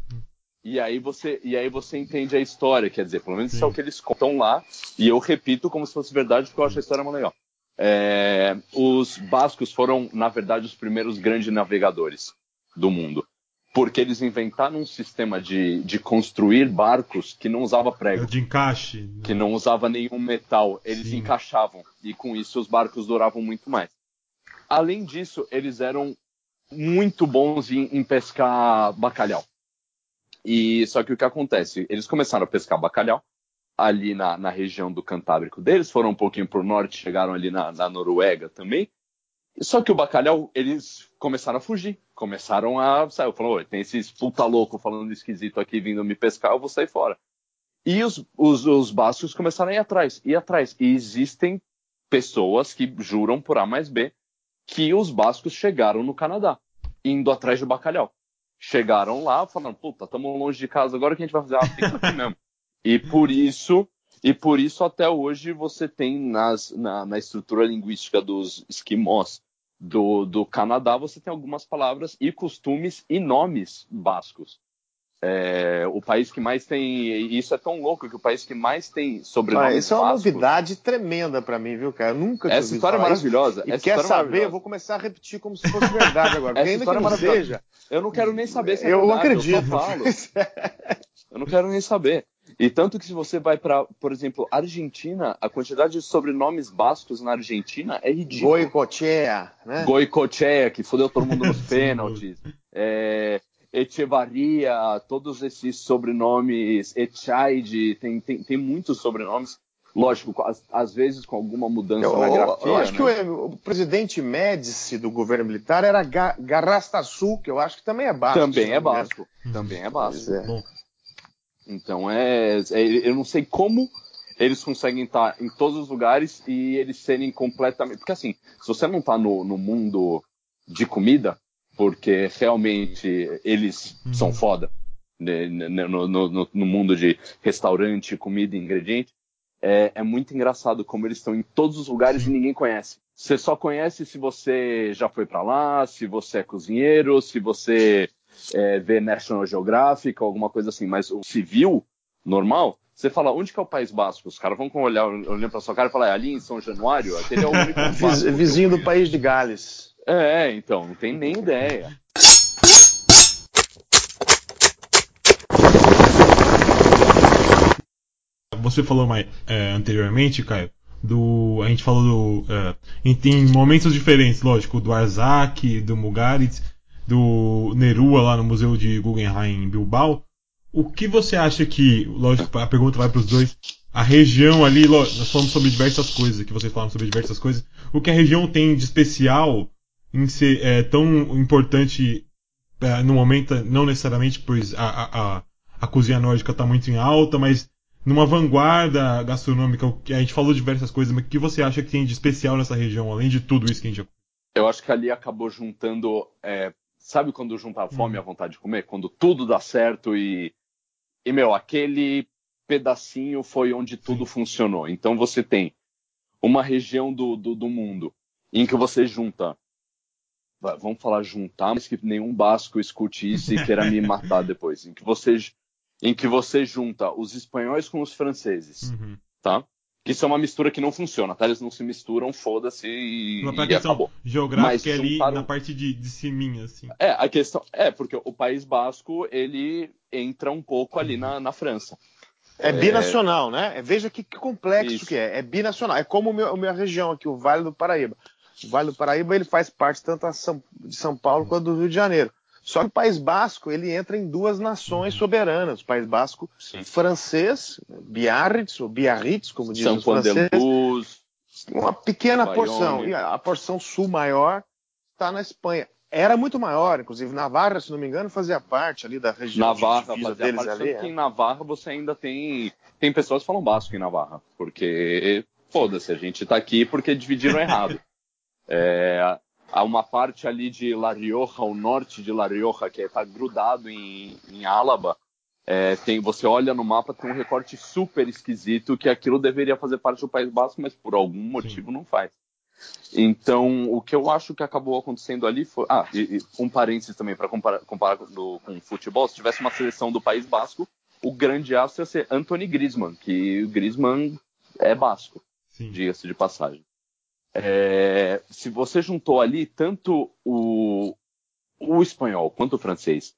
E aí você e aí você entende a história, quer dizer, pelo menos Sim. isso é o que eles contam lá, e eu repito como se fosse verdade, porque eu acho a história muito legal. É, os bascos foram, na verdade, os primeiros grandes navegadores do mundo. Porque eles inventaram um sistema de, de construir barcos que não usava prego. De encaixe. Né? Que não usava nenhum metal. Eles Sim. encaixavam. E com isso os barcos duravam muito mais. Além disso, eles eram muito bons em, em pescar bacalhau. E só que o que acontece? Eles começaram a pescar bacalhau ali na, na região do Cantábrico deles, foram um pouquinho para o norte, chegaram ali na, na Noruega também. Só que o bacalhau, eles começaram a fugir, começaram a sair. Falou, tem esses puta louco falando esquisito aqui vindo me pescar, eu vou sair fora. E os, os, os bascos começaram a ir atrás, ir atrás. E existem pessoas que juram por A mais B que os bascos chegaram no Canadá, indo atrás do bacalhau. Chegaram lá, falando, puta, estamos longe de casa agora, o que a gente vai fazer? Ah, fica aqui mesmo. E por isso, e por isso até hoje você tem nas, na, na estrutura linguística dos esquimós do, do Canadá, você tem algumas palavras e costumes e nomes bascos. É, o país que mais tem. Isso é tão louco que o país que mais tem sobrenomes. Ah, isso é uma novidade tremenda para mim, viu, cara? Eu nunca tinha Essa história é maravilhosa. E Essa quer é saber? Eu vou começar a repetir como se fosse verdade agora. Essa ainda que não seja. Eu não quero nem saber se é eu verdade. Acredito. Eu falo. eu não quero nem saber. E tanto que se você vai para, por exemplo, Argentina, a quantidade de sobrenomes bascos na Argentina é ridícula. Goicochea, né? Goicochea, que fodeu todo mundo nos pênaltis. É, Echevarria, todos esses sobrenomes, Echaide, tem, tem, tem muitos sobrenomes. Lógico, às, às vezes com alguma mudança eu, na grafia. Eu acho né? que o, o, presidente Médici do governo militar era Ga, Garrastazu, que eu acho que também é basco. Também é basco. Também é basco. É. Então é, é, eu não sei como eles conseguem estar em todos os lugares e eles serem completamente. Porque assim, se você não está no, no mundo de comida, porque realmente eles uhum. são foda né, no, no, no, mundo de restaurante, comida e ingrediente, é, é muito engraçado como eles estão em todos os lugares Sim. e ninguém conhece. Você só conhece se você já foi para lá, se você é cozinheiro, se você é, ver National Geographic alguma coisa assim, mas o civil, normal, você fala, onde que é o País Basco? Os caras vão olhar olhando pra sua cara e falar, é ali em São Januário? Aquele é o único Vizinho do país de Gales. É, então, não tem nem ideia. Você falou mais é, anteriormente, Caio, do. A gente falou do. É, em momentos diferentes, lógico, do Arzak, do Mugaritz do Nerua lá no Museu de Guggenheim em Bilbao. O que você acha que, lógico, a pergunta vai para os dois, a região ali, nós falamos sobre diversas coisas, que vocês falam sobre diversas coisas, o que a região tem de especial em ser é, tão importante é, no momento, não necessariamente pois a, a, a cozinha nórdica está muito em alta, mas numa vanguarda gastronômica, a gente falou diversas coisas, mas o que você acha que tem de especial nessa região, além de tudo isso que a gente eu acho que ali acabou juntando. É, sabe quando junta a fome e a vontade de comer? Quando tudo dá certo e. E, meu, aquele pedacinho foi onde tudo funcionou. Então você tem uma região do, do, do mundo em que você junta vamos falar juntar, mas que nenhum basco escute isso e queira me matar depois. Em que você, em que você junta os espanhóis com os franceses, Uhum. tá? Que isso é uma mistura que não funciona, tá? Eles não se misturam, foda-se e, Uma e questão acabou. geográfica Mas ali juntaram- na parte de, de ciminha, assim. É, a questão é porque o País Basco ele entra um pouco ali na, na França. É binacional, né? Veja que, que complexo Isso. que é. É binacional. É como o meu, a minha região aqui, o Vale do Paraíba. O Vale do Paraíba ele faz parte tanto a São- de São Paulo quanto do Rio de Janeiro. Só que o País Basco ele entra em duas nações soberanas. O País Basco Sim. francês, Biarritz, ou Biarritz, como dizem São os franceses, Luz, uma pequena porção. E a, porção sul maior está na Espanha. Era muito maior, inclusive Navarra, se não me engano, fazia parte ali da região Navarra, de fazia deles parte, ali. tanto que é. em Navarra você ainda tem tem pessoas que falam basco em Navarra, porque foda-se, a gente tá aqui porque dividiram errado. É, há uma parte ali de La Rioja, o norte de La Rioja, que está grudado em, em Álaba. É, tem, você olha no mapa, tem um recorte super esquisito que aquilo deveria fazer parte do País Basco, mas por algum motivo não faz. Então, o que eu acho que acabou acontecendo ali foi. Ah, e, e um parênteses também, para comparar, comparar do- com o futebol, se tivesse uma seleção do País Basco, o grande astro ia ser Anthony Griezmann, que o Griezmann é basco Sim. diga-se de passagem. É, se você juntou ali tanto o, o espanhol quanto o francês,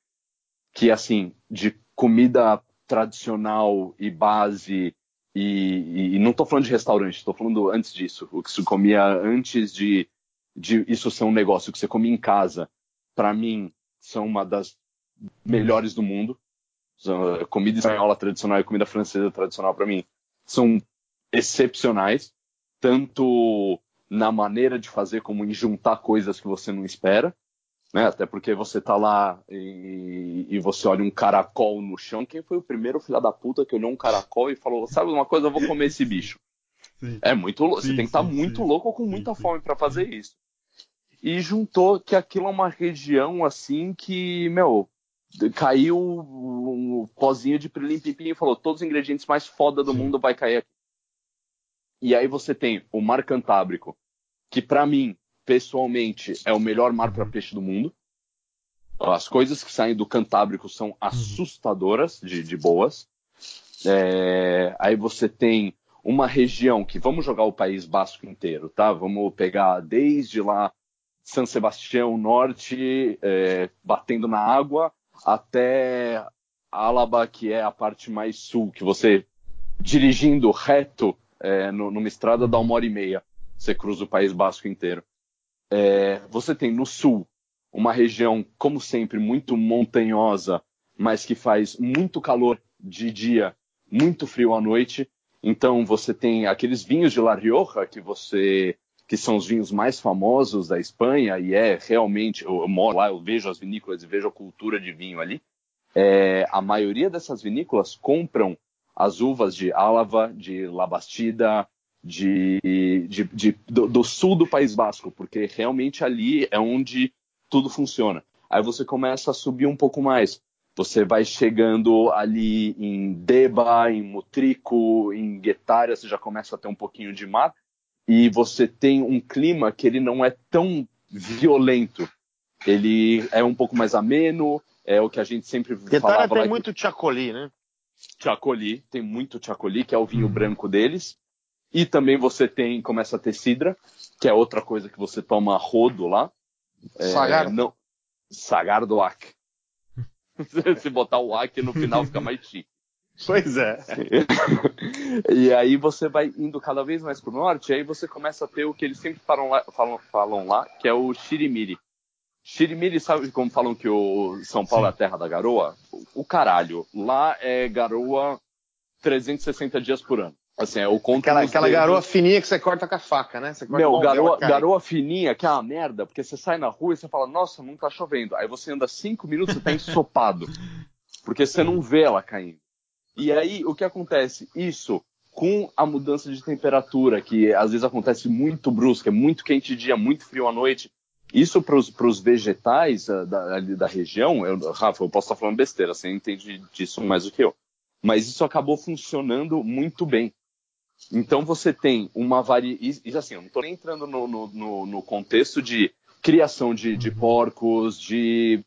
que assim, de comida tradicional e base, e, e não estou falando de restaurante, estou falando antes disso, o que se comia antes de, de isso ser um negócio que você comia em casa, para mim, são uma das melhores do mundo. São- Comida espanhola tradicional e comida francesa tradicional, para mim, são excepcionais, tanto na maneira de fazer como em juntar coisas que você não espera, né? Até porque você tá lá e, e você olha um caracol no chão. Quem foi o primeiro filho da puta que olhou um caracol e falou: Sabe uma coisa, eu vou comer esse bicho? Sim. É muito louco. Você tem que estar sim, muito sim. louco ou com muita sim. fome para fazer isso. E juntou que aquilo é uma região assim que, meu, caiu um pozinho de prilim pipim e falou: todos os ingredientes mais foda do mundo vai cair aqui. E aí você tem o Mar Cantábrico, que para mim, pessoalmente, é o melhor mar para peixe do mundo. As coisas que saem do Cantábrico são assustadoras de, de boas. É, aí você tem uma região que vamos jogar o País Basco inteiro, tá? Vamos pegar desde lá San Sebastião Norte, é, batendo na água, até Álaba, que é a parte mais sul, que você dirigindo reto é, numa estrada dá uma hora e meia. Você cruza o País Basco inteiro. É, você tem no sul uma região, como sempre, muito montanhosa, mas que faz muito calor de dia, muito frio à noite. Então você tem aqueles vinhos de La Rioja que você que são os vinhos mais famosos da Espanha e é realmente eu moro lá, eu vejo as vinícolas e vejo a cultura de vinho ali. É, a maioria dessas vinícolas compram as uvas de Álava, de La Bastida, de, de- de- do, do sul do País Basco, porque realmente ali é onde tudo funciona. Aí você começa a subir um pouco mais. Você vai chegando ali em Deba, em Mutrico, em Guetária, você já começa a ter um pouquinho de mar. E você tem um clima que ele não é tão violento. Ele é um pouco mais ameno, é o que a gente sempre Guetária falava tem lá muito tchacoli, né? Chacoli, tem muito Chacoli, que é o vinho Uhum. branco deles. E também você tem, começa a ter cidra, que é outra coisa que você toma rodo lá. É, Sagar. Não, sagar do ac. Se botar o ac no final fica mais chique. Pois é. e aí você vai indo cada vez mais pro norte, e aí você começa a ter o que eles sempre falam lá, falam, falam lá que é o Shirimiri. Shirimiri, sabe como falam que o São Paulo é a terra da garoa? O, caralho. Lá é garoa 360 dias por ano. Assim, é o conto Aquela, aquela dedos. garoa fininha que você corta com a faca, né? Você corta Meu, garoa, garoa fininha, que é uma merda, porque você sai na rua e você fala, nossa, não tá chovendo. Aí você anda cinco minutos e tá ensopado. Porque você não vê ela caindo. E aí, o que acontece? Isso, com a mudança de temperatura, que às vezes acontece muito brusca, é muito quente de dia, muito frio à noite, Isso para os vegetais uh, da, ali da região, eu, Rafa, eu posso estar falando besteira, você entende disso mais do que eu. Mas isso acabou funcionando muito bem. Então você tem uma variedade. E assim, eu não estou nem entrando no, no, no, contexto de criação de, de porcos, de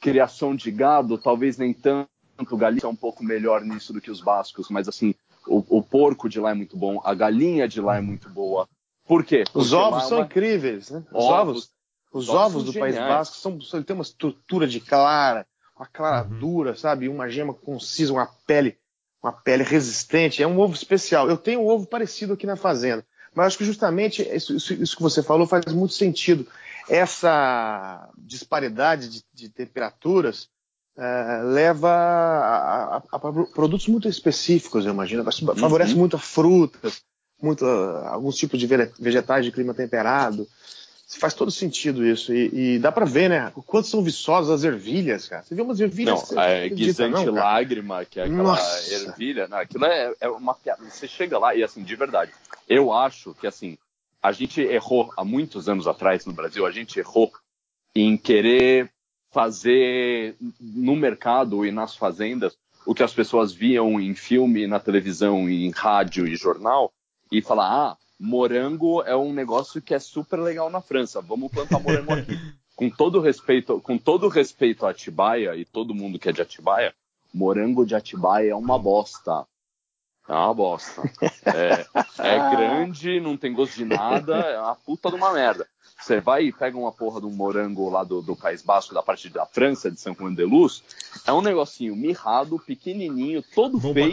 criação de gado, talvez nem tanto. Galícia é um pouco melhor nisso do que os bascos, mas assim, o, o, porco de lá é muito bom, a galinha de lá é muito boa. Por quê? Porque os ovos é são incríveis, né? Os ovos, ovos os ovos, ovos do País Basco são, tem uma estrutura de clara, uma clara uhum. dura, sabe? Uma gema concisa, uma pele, uma pele resistente. É um ovo especial. Eu tenho um ovo parecido aqui na fazenda. Mas acho que justamente isso, isso, isso que você falou faz muito sentido. Essa disparidade de, de temperaturas é, leva a, a, a, produtos muito específicos, eu imagino. Uhum. Favorece uhum. muito frutas, muito, alguns tipos de vegetais de clima temperado. Faz todo sentido isso. E, e dá para ver, né? O quanto são viçosas as ervilhas, cara. Você vê umas ervilhas. Não, é guisante não, lágrima, que é aquela Nossa. ervilha. Não, aquilo é, é uma piada. Você chega lá e, assim, de verdade, eu acho que, assim, a gente errou há muitos anos atrás no Brasil, a gente errou em querer fazer no mercado e nas fazendas o que as pessoas viam em filme, na televisão, em rádio e jornal e falar: ah, morango é um negócio que é super legal na França, vamos plantar morango aqui. com todo respeito, com todo respeito a Atibaia e todo mundo que é de Atibaia, morango de Atibaia é uma bosta. É uma bosta. É, é grande, não tem gosto de nada, é uma puta de uma merda. Você vai e pega uma porra de um morango lá do, do País Basco, da parte da França, de São Juan de Luz. É um negocinho mirrado, pequenininho, todo Bom feio.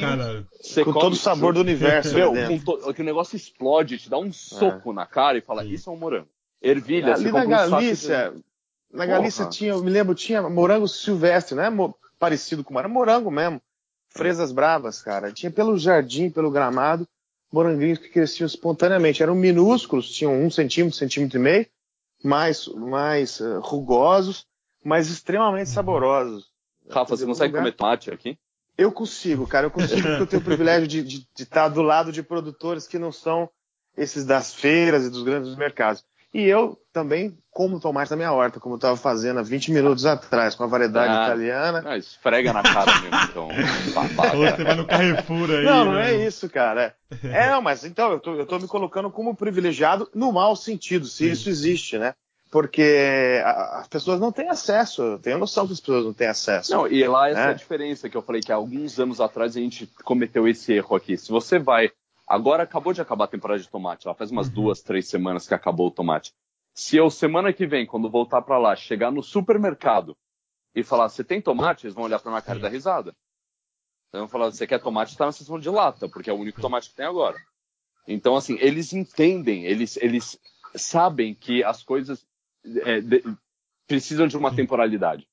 Com todo o sabor do universo. Meu, to, que o negócio explode, te dá um soco é. na cara e fala: Isso é um morango. Ervilha, Ali na Galícia, um na Galícia tinha, eu me lembro, tinha morango silvestre, né? Parecido com era morango mesmo. Fresas bravas, cara. Tinha pelo jardim, pelo gramado, moranguinhos que cresciam espontaneamente. Eram minúsculos, tinham um centímetro, centímetro e meio mais, mais uh, rugosos, mas extremamente saborosos. Rafa, você consegue lugar... comer tomate aqui? Eu consigo, cara, eu consigo porque eu tenho o privilégio de, estar do lado de produtores que não são esses das feiras e dos grandes mercados. E eu também como tomate na minha horta, como eu estava fazendo há 20 minutos atrás, com a variedade ah, italiana. Não, esfrega na cara mesmo, então. Você vai no Carrefour aí. Não, não né? é isso, cara. É, não, mas então, eu tô, eu tô me colocando como privilegiado no mau sentido, se Sim. isso existe, né? Porque as pessoas não têm acesso, eu tenho noção que as pessoas não têm acesso. Não, e lá essa né? é a diferença que eu falei que há alguns anos atrás a gente cometeu esse erro aqui. Se você vai Agora acabou de acabar a temporada de tomate. Ela faz umas uhum. duas, três semanas que acabou o tomate. Se eu, semana que vem, quando voltar para lá, chegar no supermercado e falar, você tem tomate? Eles vão olhar para minha cara e dar risada. Então, vão falar, você quer tomate? Está na seção de lata, porque é o único tomate que tem agora. Então, assim, eles entendem, eles, eles sabem que as coisas é, de, precisam de uma temporalidade.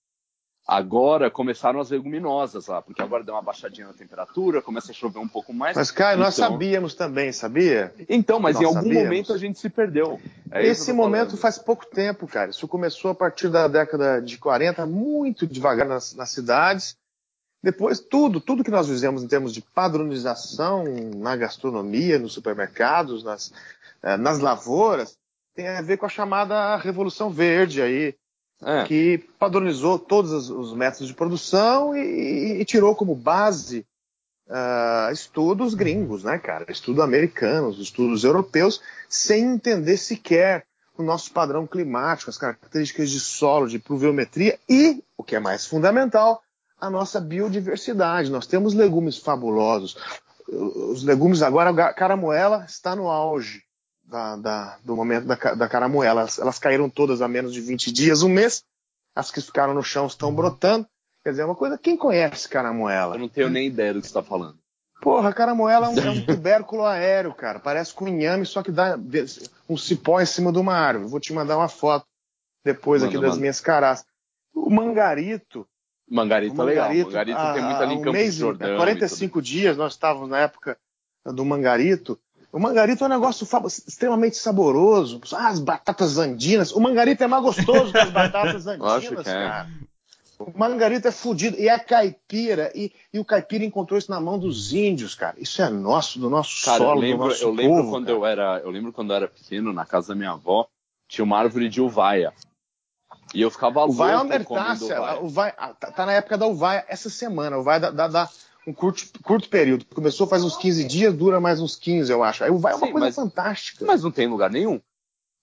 Agora começaram as leguminosas lá, porque agora deu uma baixadinha na temperatura, começa a chover um pouco mais. Mas, Caio, então... nós sabíamos também, sabia? Então, mas nós em algum sabíamos. momento a gente se perdeu. É Esse momento faz pouco tempo, cara. Isso começou a partir da década de 40, muito devagar nas, nas cidades. Depois, tudo, tudo que nós fizemos em termos de padronização na gastronomia, nos supermercados, nas, eh, nas lavouras, tem a ver com a chamada Revolução Verde aí, é. que padronizou todos os métodos de produção e, e tirou como base uh, estudos gringos, né, cara? Estudos americanos, estudos europeus, sem entender sequer o nosso padrão climático, as características de solo, de pluviometria e, o que é mais fundamental, a nossa biodiversidade. Nós temos legumes fabulosos. Os legumes agora, a caramoela está no auge da, da, do momento da, da caramoela. Elas, elas, caíram todas a menos de 20 dias, um mês. As que ficaram no chão estão brotando. Quer dizer, é uma coisa. Quem conhece caramoela? Eu não tenho nem ideia do que você está falando. Porra, caramoela é um, é um, tubérculo aéreo, cara. Parece com inhame, só que dá um cipó em cima de uma árvore. Vou te mandar uma foto depois manda, aqui das manda. minhas caras. O mangarito. Mangarito, o mangarito é legal. Mangarito a, tem muita ali em Campos mês, Jordão. 45 dias nós estávamos na época do mangarito. O mangarito é um negócio extremamente saboroso. Ah, as batatas andinas. O mangarito é mais gostoso que as batatas andinas, é. cara. O mangarito é fodido. E é caipira. E, e, o caipira encontrou isso na mão dos índios, cara. Isso é nosso, do nosso cara, solo, eu lembro, do nosso eu lembro povo, quando eu era, eu lembro quando eu era pequeno, na casa da minha avó, tinha uma árvore de uvaia. E eu ficava louco Uvaia é uma mertácia. uvaia. Ah, tá, tá na época da uvaia essa semana. Uvaia dá, dá, dá um curto, curto período. Começou faz uns 15 dias, dura mais uns 15, eu acho. Aí uvaia é uma Sim, coisa mas- fantástica. Mas não tem lugar nenhum.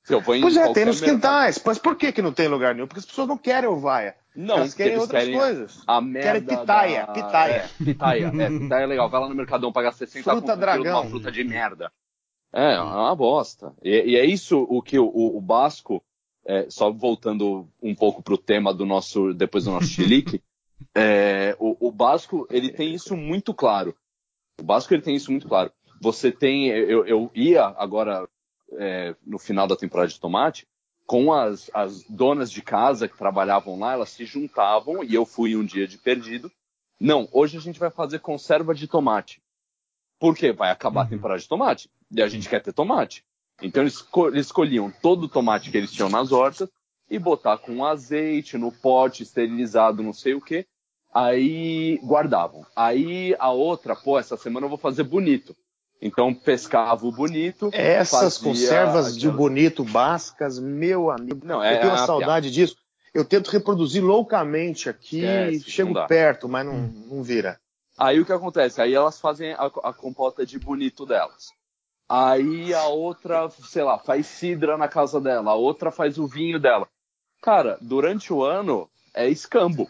Se eu vou Pois é, tem nos quintais. Mas por que, que não tem lugar nenhum? Porque as pessoas não querem uvaia. Não, Elas querem outras querem coisas. A merda Querem pitaia, da- pitaia. É, pitaia. É, pitaia é legal. Vai lá no Mercadão pagar 60 Fruta dragão. uma fruta de merda. É, é uma bosta. E, e é isso o que o, o Basco, é, só voltando um pouco pro tema do nosso, depois do nosso chilique, é, o, o Basco, ele tem isso muito claro. O Basco, ele tem isso muito claro. Você tem, eu, eu ia agora, é, no final da temporada de tomate, com as, as donas de casa que trabalhavam lá, elas se juntavam e eu fui um dia de perdido. Não, hoje a gente vai fazer conserva de tomate. Por quê? Vai acabar a Uhum. temporada de tomate. E a gente quer ter tomate. Então eles, eles escolhiam todo o tomate que eles tinham nas hortas e botar com azeite no pote, esterilizado, não sei o quê. Aí guardavam. Aí a outra, pô, essa semana eu vou fazer bonito. Então pescava o bonito. Essas conservas de aquela- bonito bascas, meu amigo. Não, é, eu tenho é uma uma saudade disso. Eu tento reproduzir loucamente aqui, Esquece, chego perto, mas não, não vira. Aí o que acontece? Aí elas fazem a, a compota de bonito delas. Aí a outra, sei lá, faz cidra na casa dela, a outra faz o vinho dela. Cara, durante o ano é escambo.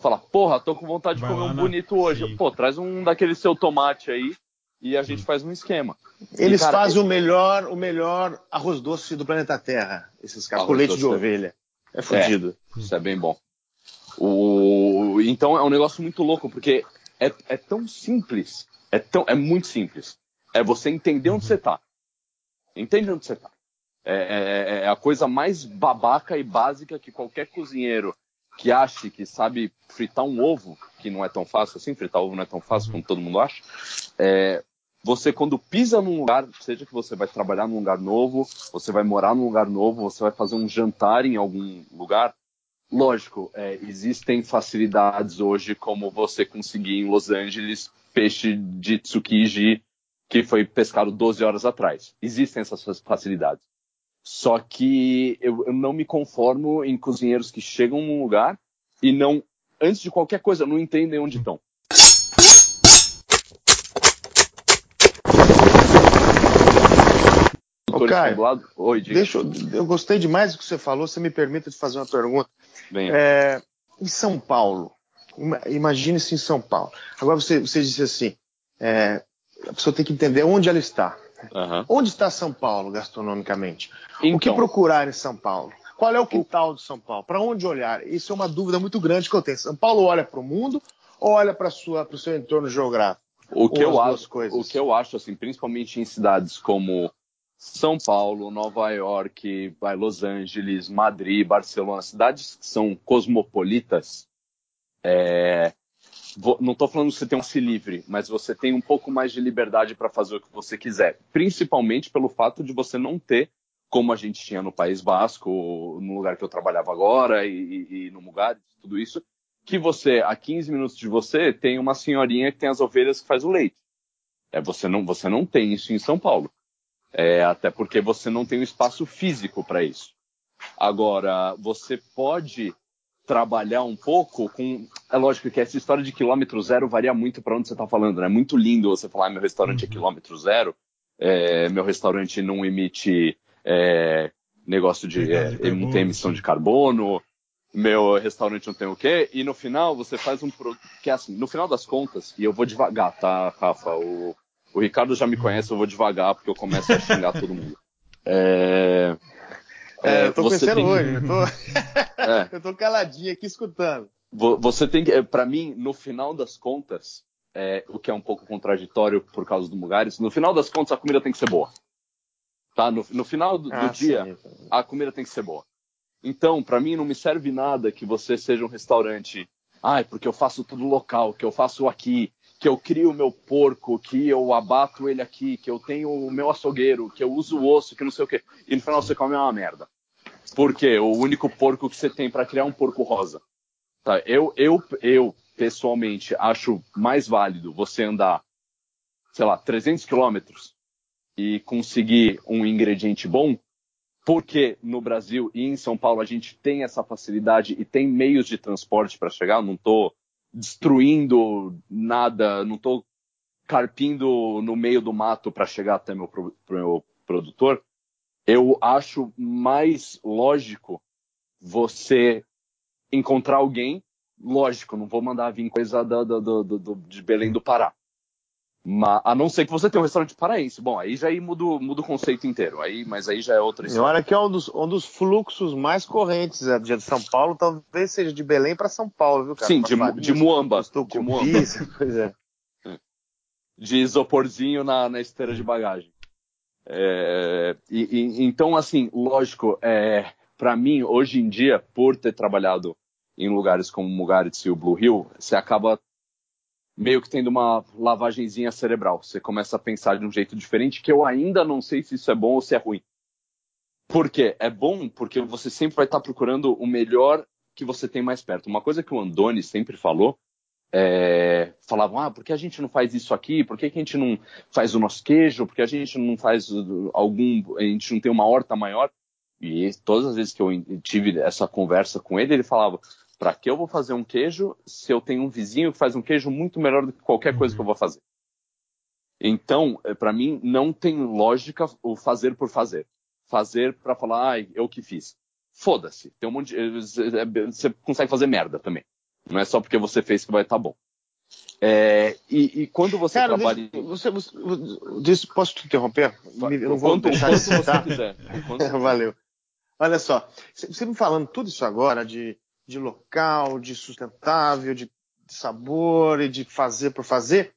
Fala, porra, tô com vontade de Vai comer um bonito hoje. Sim. Pô, traz um daquele seu tomate aí e a gente faz um esquema. Eles E, cara, fazem o melhor, o melhor arroz doce do planeta Terra, esses caras, com leite de é- ovelha. É fudido. Isso é bem bom. O... Então é um negócio muito louco, porque é, é tão simples. É, tão, é muito simples. É você entender onde você tá. Entende onde você tá. É, é- é a coisa mais babaca e básica que qualquer cozinheiro que ache que sabe fritar um ovo, que não é tão fácil assim, fritar ovo não é tão fácil como todo mundo acha. É, você quando pisa num lugar, seja que você vai trabalhar num lugar novo, você vai morar num lugar novo, você vai fazer um jantar em algum lugar, lógico, é, existem facilidades hoje como você conseguir em Los Angeles peixe de tsukiji que foi pescado 12 horas atrás. Existem essas facilidades. Só que eu, eu não me conformo em cozinheiros que chegam num lugar e não, antes de qualquer coisa, não entendem onde estão. Caio? Oi. Deixa eu, eu gostei demais do que você falou. Você me permita te fazer uma pergunta. É, em São Paulo, ima- imagine-se em São Paulo. Agora você, você disse assim: é, a pessoa tem que entender onde ela está. Aham. Onde está São Paulo gastronomicamente? o que Então, procurar em São Paulo? Qual é o quintal de São Paulo? Para onde olhar? Isso é uma dúvida muito grande que eu tenho. São Paulo olha para o mundo ou olha para o seu entorno geográfico? o que eu acho, o que eu acho assim, principalmente em cidades como São Paulo, Nova York, Los Angeles, Madrid, Barcelona, cidades que são cosmopolitas, é, não estou falando que você tem um se livre, mas você tem um pouco mais de liberdade para fazer o que você quiser, principalmente pelo fato de você não ter, como a gente tinha no País Basco, no lugar que eu trabalhava agora e, e, e no Mugares, tudo isso, que você, a 15 minutos de você, tem uma senhorinha que tem as ovelhas que faz o leite. É, você, não, você não tem isso em São Paulo. É, até porque você não tem um espaço físico para isso. Agora, você pode trabalhar um pouco com. É lógico que essa história de quilômetro zero varia muito para onde você está falando, né? É muito lindo você falar, ah, meu restaurante é Uhum. quilômetro zero, é, meu restaurante não emite é, negócio de. É, não tem emissão de carbono, meu restaurante não tem o quê, e no final você faz um produto. Que é assim, no final das contas, e eu vou devagar, tá, Rafa? O, o Ricardo já me conhece, eu vou devagar, porque eu começo a xingar todo mundo. É, É, eu tô você pensando tem- hoje, eu tô, é, eu tô caladinho aqui escutando. vo- você tem que. Para mim, no final das contas, é, o que é um pouco contraditório por causa do Mugares, no final das contas a comida tem que ser boa. Tá? No, no final do, do Ah, dia, sim. a comida tem que ser boa. Então, para mim, não me serve nada que você seja um restaurante. Ai, porque eu faço tudo local, que eu faço aqui, que eu crio o meu porco, que eu abato ele aqui, que eu tenho o meu açougueiro, que eu uso o osso, que não sei o quê. E no final você come uma merda. Por quê? O único porco que você tem para criar é um porco rosa. Tá? Eu, eu, eu, pessoalmente, acho mais válido você andar, sei lá, 300 quilômetros e conseguir um ingrediente bom porque no Brasil e em São Paulo a gente tem essa facilidade e tem meios de transporte para chegar, não estou destruindo nada, não estou carpindo no meio do mato para chegar até meu, pro, meu produtor, eu acho mais lógico você encontrar alguém, lógico, não vou mandar vir coisa do, do, de Belém do Pará. Mas, a não ser que você tenha um restaurante paraense. Bom, aí já aí muda, muda o conceito inteiro. Aí, mas aí já é outra história. Olha que é um dos, um dos fluxos mais correntes é, de São Paulo, talvez seja de Belém para São Paulo, viu, cara? Sim, de, de Muamba. De Muamba. pois é. De isoporzinho na, na esteira de bagagem. É, e, e, então, assim, lógico, é, para mim, hoje em dia, por ter trabalhado em lugares como Mugaritz e o Blue Hill, você acaba meio que tendo uma lavagenzinha cerebral. Você começa a pensar de um jeito diferente, que eu ainda não sei se isso é bom ou se é ruim. Por quê? É bom porque você sempre vai estar procurando o melhor que você tem mais perto. Uma coisa que o Andoni sempre falou, é, falavam, ah, por que a gente não faz isso aqui? Por que, que a gente não faz o nosso queijo? Por que a gente não faz algum, a gente não tem uma horta maior? E todas as vezes que eu tive essa conversa com ele, ele falava, para que eu vou fazer um queijo se eu tenho um vizinho que faz um queijo muito melhor do que qualquer coisa que eu vou fazer? Então, eh, para mim, não tem lógica o fazer por fazer. Fazer para falar, ah, eu que fiz. Foda-se. Tem um monte de... Eh, eh, você consegue fazer merda também. Não é só porque você fez que vai estar tá bom. É, e, e, quando você Cara, trabalha. Você, você, posso te interromper? Eu não vou quanto, deixar quanto de você quiser. Valeu. Olha só, você me falando tudo isso agora de de local, de sustentável, de sabor e de fazer por fazer,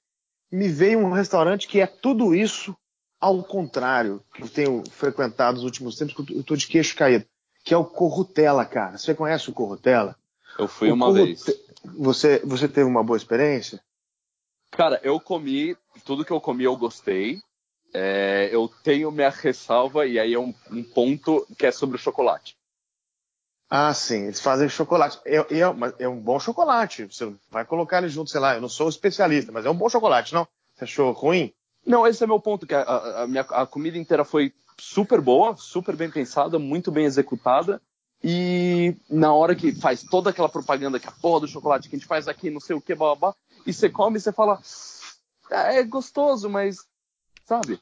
me veio um restaurante que é tudo isso ao contrário, que eu tenho frequentado nos últimos tempos, que eu estou de queixo caído, que é o Corrutela, cara. Você conhece o Corrutela? Eu fui o uma Corrute... vez. Você, você teve uma boa experiência? Cara, eu comi, tudo que eu comi eu gostei. É, eu tenho minha ressalva, e aí é um, um ponto que é sobre o chocolate. Ah, sim, eles fazem chocolate. É, é, é, um bom chocolate. Você vai colocar ele junto, sei lá, eu não sou especialista, mas é um bom chocolate, não? Você achou ruim? Não, esse é meu ponto, que a, a, minha, a comida inteira foi super boa, super bem pensada, muito bem executada. E na hora que faz toda aquela propaganda que a porra do chocolate que a gente faz aqui, não sei o que, blá e você come e você fala, ah, é gostoso, mas, sabe?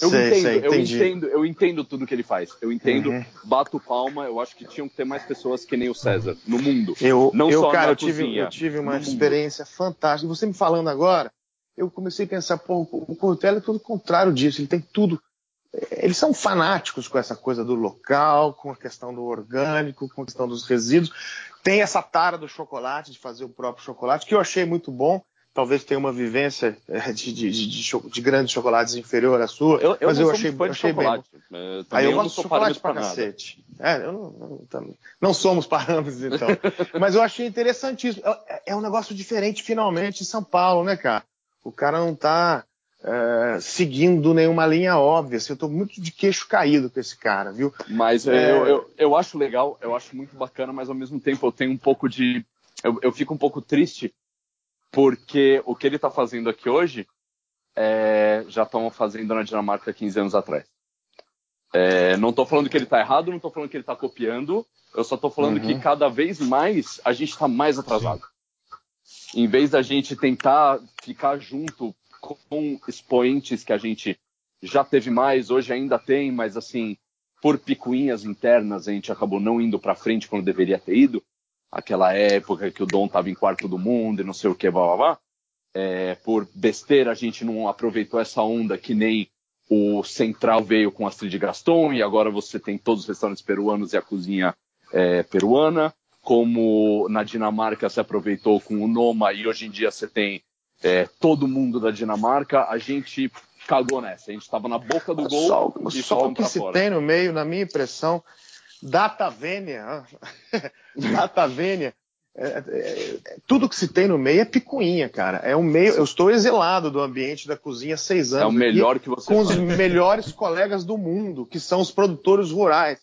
Eu sei, entendo, sei, eu entendo, eu entendo tudo que ele faz. Eu entendo, uhum. bato palma, eu acho que tinham que ter mais pessoas que nem o César no mundo. Eu, não eu, só cara, na eu tive, cozinha, eu tive uma experiência mundo. fantástica. Você me falando agora, eu comecei a pensar, pô, o Cortella é tudo o contrário disso, ele tem tudo. Eles são fanáticos com essa coisa do local, com a questão do orgânico, com a questão dos resíduos. Tem essa tara do chocolate, de fazer o próprio chocolate, que eu achei muito bom talvez tenha uma vivência é, de, de, de, de, grandes chocolates inferior à sua, eu, eu mas eu achei, achei bem. Aí eu, eu gosto de chocolate pra cacete. É, eu não, não, não, somos parâmetros, então. mas eu achei interessantíssimo. É, é, um negócio diferente, finalmente, em São Paulo, né, cara? O cara não tá é, seguindo nenhuma linha óbvia. Assim, eu tô muito de queixo caído com esse cara, viu? Mas é, eu, eu, eu acho legal, eu acho muito bacana, mas ao mesmo tempo eu tenho um pouco de. Eu, eu fico um pouco triste porque o que ele está fazendo aqui hoje é, já estão fazendo na Dinamarca 15 anos atrás. É, não estou falando que ele está errado, não estou falando que ele está copiando, eu só estou falando uhum. que cada vez mais a gente está mais atrasado. Em vez da gente tentar ficar junto com expoentes que a gente já teve mais, hoje ainda tem, mas assim, por picuinhas internas a gente acabou não indo para frente quando deveria ter ido aquela época que o Dom estava em quarto do mundo e não sei o que, blá blá blá. É, por besteira a gente não aproveitou essa onda que nem o Central veio com Astrid Gaston e agora você tem todos os restaurantes peruanos e a cozinha é, peruana. Como na Dinamarca se aproveitou com o Noma e hoje em dia você tem é, todo mundo da Dinamarca, a gente cagou nessa. A gente estava na boca do gol. Só, e só o que se fora. tem no meio, na minha impressão, Data Vênia, Data Vênia, é, é, é, tudo que se tem no meio é picuinha, cara. É um meio. Eu estou exilado do ambiente da cozinha há seis anos. É o melhor que você Com faz. os melhores colegas do mundo, que são os produtores rurais.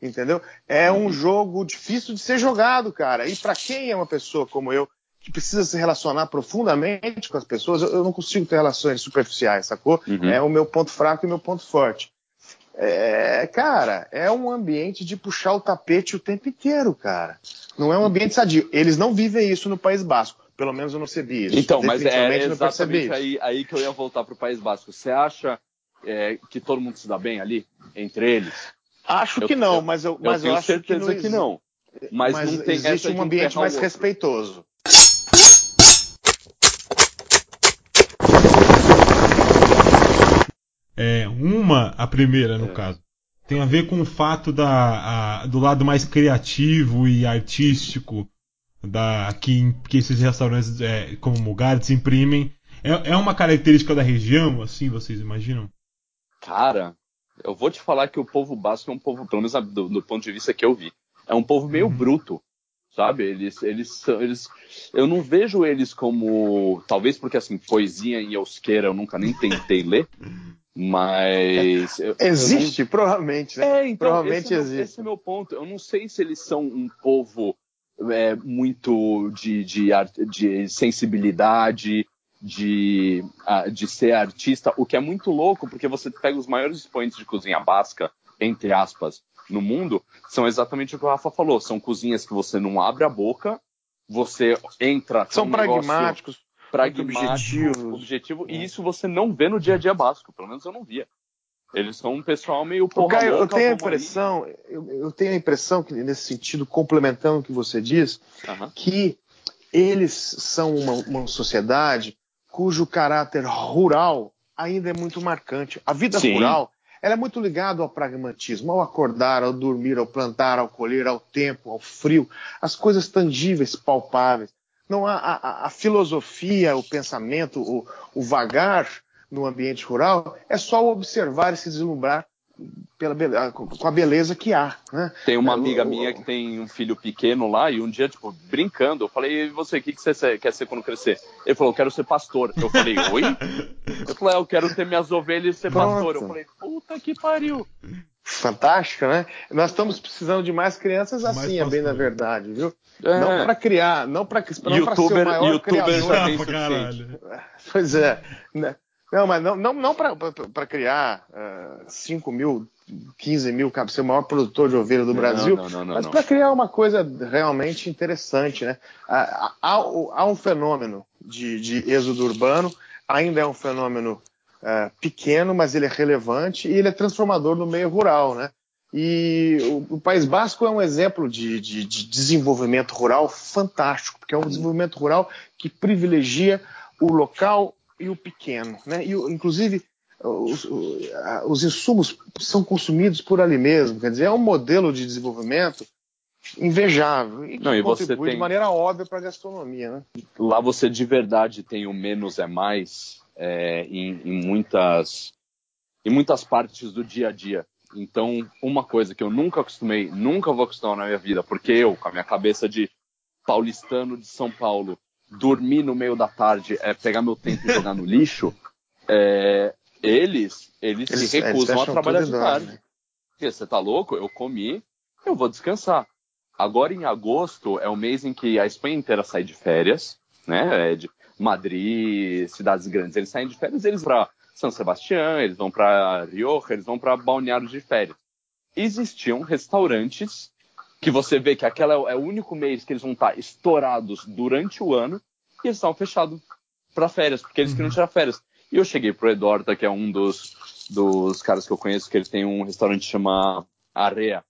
Entendeu? É um jogo difícil de ser jogado, cara. E para quem é uma pessoa como eu, que precisa se relacionar profundamente com as pessoas, eu não consigo ter relações superficiais, sacou? Uhum. É o meu ponto fraco e o meu ponto forte É, cara, é um ambiente de puxar o tapete o tempo inteiro, cara. Não é um ambiente sadio. Eles não vivem isso no País Basco. Pelo menos eu não percebi isso. Então, mas é exatamente aí, aí que eu ia voltar para o País Basco. Você acha é, que todo mundo se dá bem ali, entre eles? Acho eu, que não, mas eu, mas eu, eu acho certeza que não. Que não. Mas, mas não tem existe um ambiente mais respeitoso. É, uma, a primeira no é. caso, tem a ver com o fato da, a, do lado mais criativo e artístico da, que, que esses restaurantes é, como Mugares imprimem. É, é uma característica da região, assim, vocês imaginam? Cara, eu vou te falar que o povo basco é um povo, pelo menos do, do ponto de vista que eu vi, é um povo meio uhum. bruto, sabe? Eles, eles, eles, eu não vejo eles como, talvez porque assim, poesia em eusqueira eu nunca nem tentei ler, mas. Eu, existe, eu não... provavelmente, né? É, então, provavelmente esse é, existe. esse é meu ponto. Eu não sei se eles são um povo é, muito de, de, de sensibilidade, de, de ser artista, o que é muito louco, porque você pega os maiores expoentes de cozinha basca, entre aspas, no mundo, são exatamente o que o Rafa falou. São cozinhas que você não abre a boca, você entra. São um pragmáticos pragmático, objetivo, e isso você não vê no dia a dia básico, pelo menos eu não via. Eles são um pessoal meio porra Caio, eu tenho a impressão, eu, eu, tenho a impressão que nesse sentido, complementando o que você diz, uh -huh. que eles são uma, uma, sociedade cujo caráter rural ainda é muito marcante. A vida Sim. rural ela é muito ligada ao pragmatismo, ao acordar, ao dormir, ao plantar, ao colher, ao tempo, ao frio, as coisas tangíveis, palpáveis não há a, a filosofia, o pensamento, o, o, vagar no ambiente rural, é só observar e se deslumbrar pela, com a beleza que há. Né? Tem uma é, amiga minha que tem um filho pequeno lá e um dia, tipo, brincando, eu falei, e você, o que, que você quer ser quando crescer? Ele falou, eu quero ser pastor. Eu falei, oi? Eu falei, ah, eu quero ter minhas ovelhas e ser Pronto. pastor. Eu falei, puta que pariu. Fantástica, né? Nós estamos precisando de mais crianças assim, mais é bem na verdade, viu? É. Não para criar, não para não YouTuber, ser o maior YouTuber criador. Já tem caralho. Pois é. Né? Não, mas não, não, não para criar uh, 5 mil, 15 mil, ser o maior produtor de ovelha do Brasil, não, não, não, mas para criar uma coisa realmente interessante. Né? Há, há, há um fenômeno de, de êxodo urbano, ainda é um fenômeno uh, pequeno, mas ele é relevante e ele é transformador no meio rural. Né? E o, o País Basco é um exemplo de, de, de, desenvolvimento rural fantástico, porque é um desenvolvimento rural que privilegia o local e o pequeno. Né? E, inclusive, os, os insumos são consumidos por ali mesmo. Quer dizer, é um modelo de desenvolvimento invejável e que Não, e contribui tem... de maneira óbvia para a gastronomia. Né? Lá você de verdade tem o menos é mais é, em, em, muitas, em muitas partes do dia a dia. Então, uma coisa que eu nunca acostumei, nunca vou acostumar na minha vida, porque eu, com a minha cabeça de paulistano de São Paulo, dormir no meio da tarde é pegar meu tempo e jogar no lixo, é, eles, eles, eles, se recusam eles a trabalhar de tarde. Né? Porque você tá louco? Eu comi, eu vou descansar. Agora em agosto é o mês em que a Espanha inteira sai de férias, né? É de Madrid, cidades grandes, eles saem de férias, eles para são Sebastião, eles vão para Rioja, eles vão para balneários de férias. Existiam restaurantes que você vê que aquela é o único mês que eles vão estar estourados durante o ano e eles estão fechados para férias, porque eles queriam uhum. tirar férias. E eu cheguei pro Eduardo, que é um dos, dos caras que eu conheço, que ele tem um restaurante que chama Area,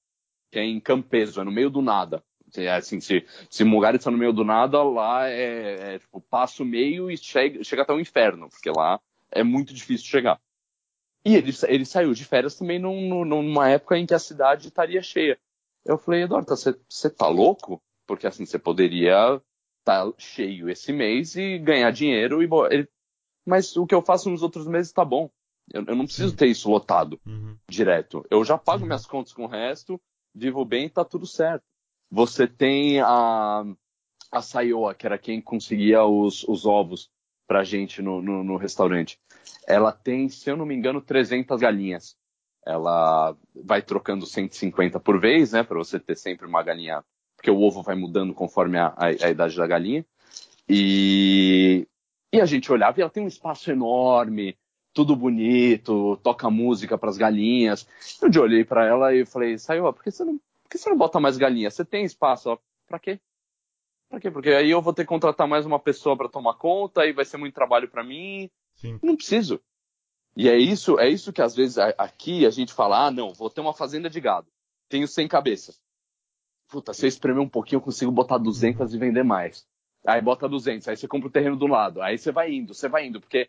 que é em Campeso, é no meio do nada. É assim, se, se Mugares está no meio do nada, lá é, é tipo, passa o meio e chega, chega até o inferno, porque lá é muito difícil chegar. E ele, ele saiu de férias também num, numa época em que a cidade estaria cheia. Eu falei, Eduardo, você tá louco? Porque assim, você poderia estar tá cheio esse mês e ganhar dinheiro. e ele, Mas o que eu faço nos outros meses tá bom. Eu, eu não preciso Sim. ter isso lotado uhum. direto. Eu já pago Sim. minhas contas com o resto, vivo bem e tá tudo certo. Você tem a, a Sayoa, que era quem conseguia os, os ovos pra gente no, no, no restaurante. Ela tem, se eu não me engano, 300 galinhas. Ela vai trocando 150 por vez, né, para você ter sempre uma galinha, porque o ovo vai mudando conforme a, a, a idade da galinha. E, e a gente olhava e ela tem um espaço enorme, tudo bonito, toca música para as galinhas. Eu olhei para ela e falei, saiu, por que você não, por que você não bota mais galinha? Você tem espaço? Para quê? Para quê? Porque aí eu vou ter que contratar mais uma pessoa para tomar conta, aí vai ser muito trabalho para mim. Sim. Não preciso. E é isso, é isso que às vezes aqui a gente fala, ah, não, vou ter uma fazenda de gado, tenho 100 cabeças. Puta, se eu espremer um pouquinho, eu consigo botar 200 e vender mais. Aí bota 200, aí você compra o terreno do lado, aí você vai indo, você vai indo, porque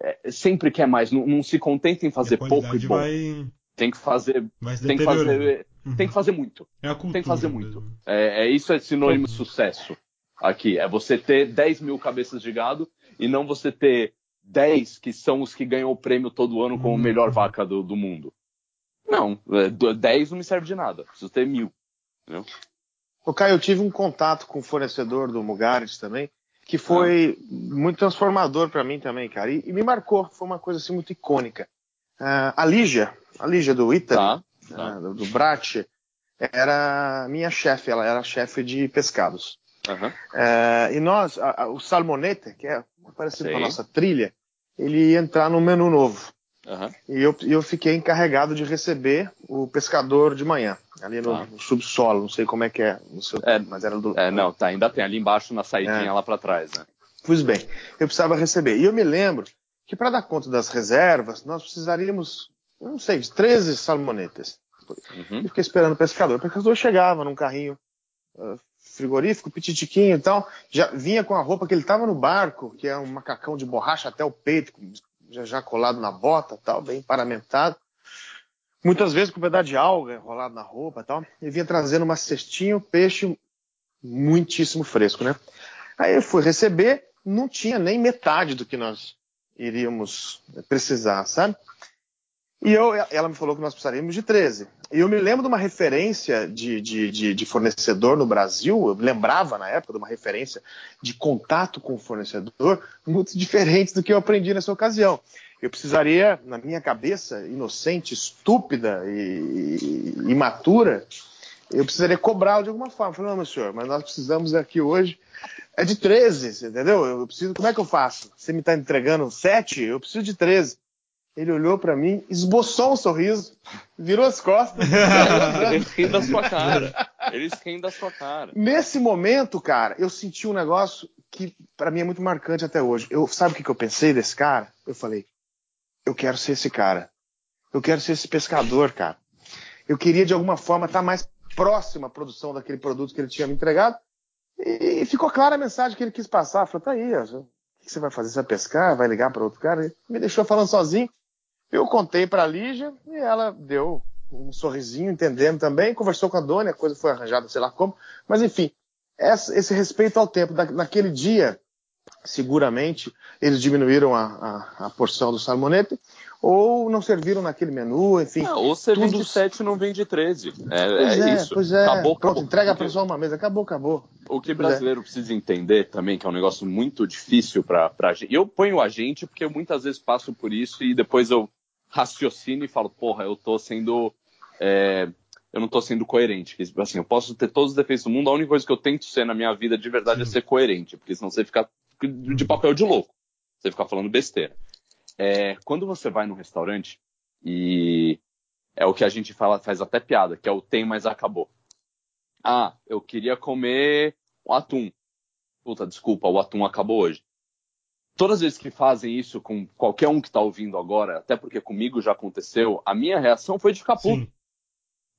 é, sempre quer mais, não, não, se contenta em fazer pouco e bom. Vai... Tem que fazer, tem que fazer, uhum. tem que fazer muito. É a cultura tem que fazer muito. É, é, isso é sinônimo de sucesso aqui. É você ter 10 mil cabeças de gado e não você ter 10 que são os que ganham o prêmio todo ano como uhum. melhor vaca do, do mundo. Não, 10 é, não me serve de nada. Preciso ter mil. Entendeu? O Caio, eu tive um contato com o fornecedor do Mugares também, que foi ah. muito transformador para mim também, cara. E, e, me marcou, foi uma coisa assim muito icônica. Uh, a Lígia, a Lígia do Ita, tá, tá. uh, do, do Brat, era minha chefe, ela era chefe de pescados. Uhum. Uh, e nós, a, a, o Salmonete, que é parecido Sim. com a nossa trilha, ele ia entrar no menu novo. Uhum. E eu, eu fiquei encarregado de receber o pescador de manhã, ali no, ah. no subsolo, não sei como é que é, no seu, é mas era do. É, não, tá, ainda tem ali embaixo na saidinha é. lá para trás, né? Pois bem, eu precisava receber. E eu me lembro que para dar conta das reservas, nós precisaríamos, não sei, de 13 salmonetas. Uhum. Eu fiquei esperando o pescador. O pescador chegava num carrinho uh, frigorífico, pititiquinho e tal, já vinha com a roupa que ele estava no barco, que é um macacão de borracha até o peito, já, já colado na bota tal, bem paramentado. Muitas vezes com um pedaço de alga enrolado na roupa tal. E vinha trazendo uma cestinha, peixe muitíssimo fresco, né? Aí eu fui receber, não tinha nem metade do que nós iríamos precisar, sabe? E eu, ela me falou que nós precisaríamos de 13. E eu me lembro de uma referência de, de, de, de, fornecedor no Brasil, eu lembrava na época de uma referência de contato com o fornecedor muito diferente do que eu aprendi nessa ocasião. Eu precisaria, na minha cabeça, inocente, estúpida e, e imatura, eu precisaria cobrá-lo de alguma forma. Eu falei, não, meu senhor, mas nós precisamos aqui hoje é de 13, entendeu? Eu preciso, como é que eu faço? Você me está entregando 7? Eu preciso de 13. Ele olhou para mim, esboçou um sorriso, virou as costas. Eles riem da sua cara. Eles riem da sua cara. Nesse momento, cara, eu senti um negócio que para mim é muito marcante até hoje. Eu, sabe o que, que eu pensei desse cara? Eu falei, eu quero ser esse cara. Eu quero ser esse pescador, cara. Eu queria de alguma forma estar mais próximo à produção daquele produto que ele tinha me entregado. E ficou clara a mensagem que ele quis passar. Falei, tá aí, ó, o que você vai fazer? Você vai pescar? Vai ligar para outro cara? Ele me deixou falando sozinho. Eu contei para a Lígia e ela deu um sorrisinho, entendendo também, conversou com a dona, a coisa foi arranjada, sei lá como. Mas enfim, esse respeito ao tempo. naquele dia, seguramente, eles diminuíram a, a, a porção do salmonete ou não serviram naquele menu, enfim. Ou você tudo... vende 7 não vende 13. É, pois é, é isso. Pois é. Acabou, Pronto, acabou. entrega para só uma mesa, acabou, acabou. O que o brasileiro é. precisa entender também, que é um negócio muito difícil para a gente. Eu ponho a gente porque eu muitas vezes passo por isso e depois eu raciocínio e falo, porra, eu tô sendo. É, eu não tô sendo coerente. Assim, eu posso ter todos os defeitos do mundo, a única coisa que eu tento ser na minha vida de verdade é ser coerente, porque senão você fica de papel de louco. Você fica falando besteira. É, quando você vai num restaurante e é o que a gente fala, faz até piada, que é o tem, mas acabou. Ah, eu queria comer um atum. Puta, desculpa, o atum acabou hoje todas as vezes que fazem isso com qualquer um que está ouvindo agora, até porque comigo já aconteceu, a minha reação foi de ficar puto. Sim.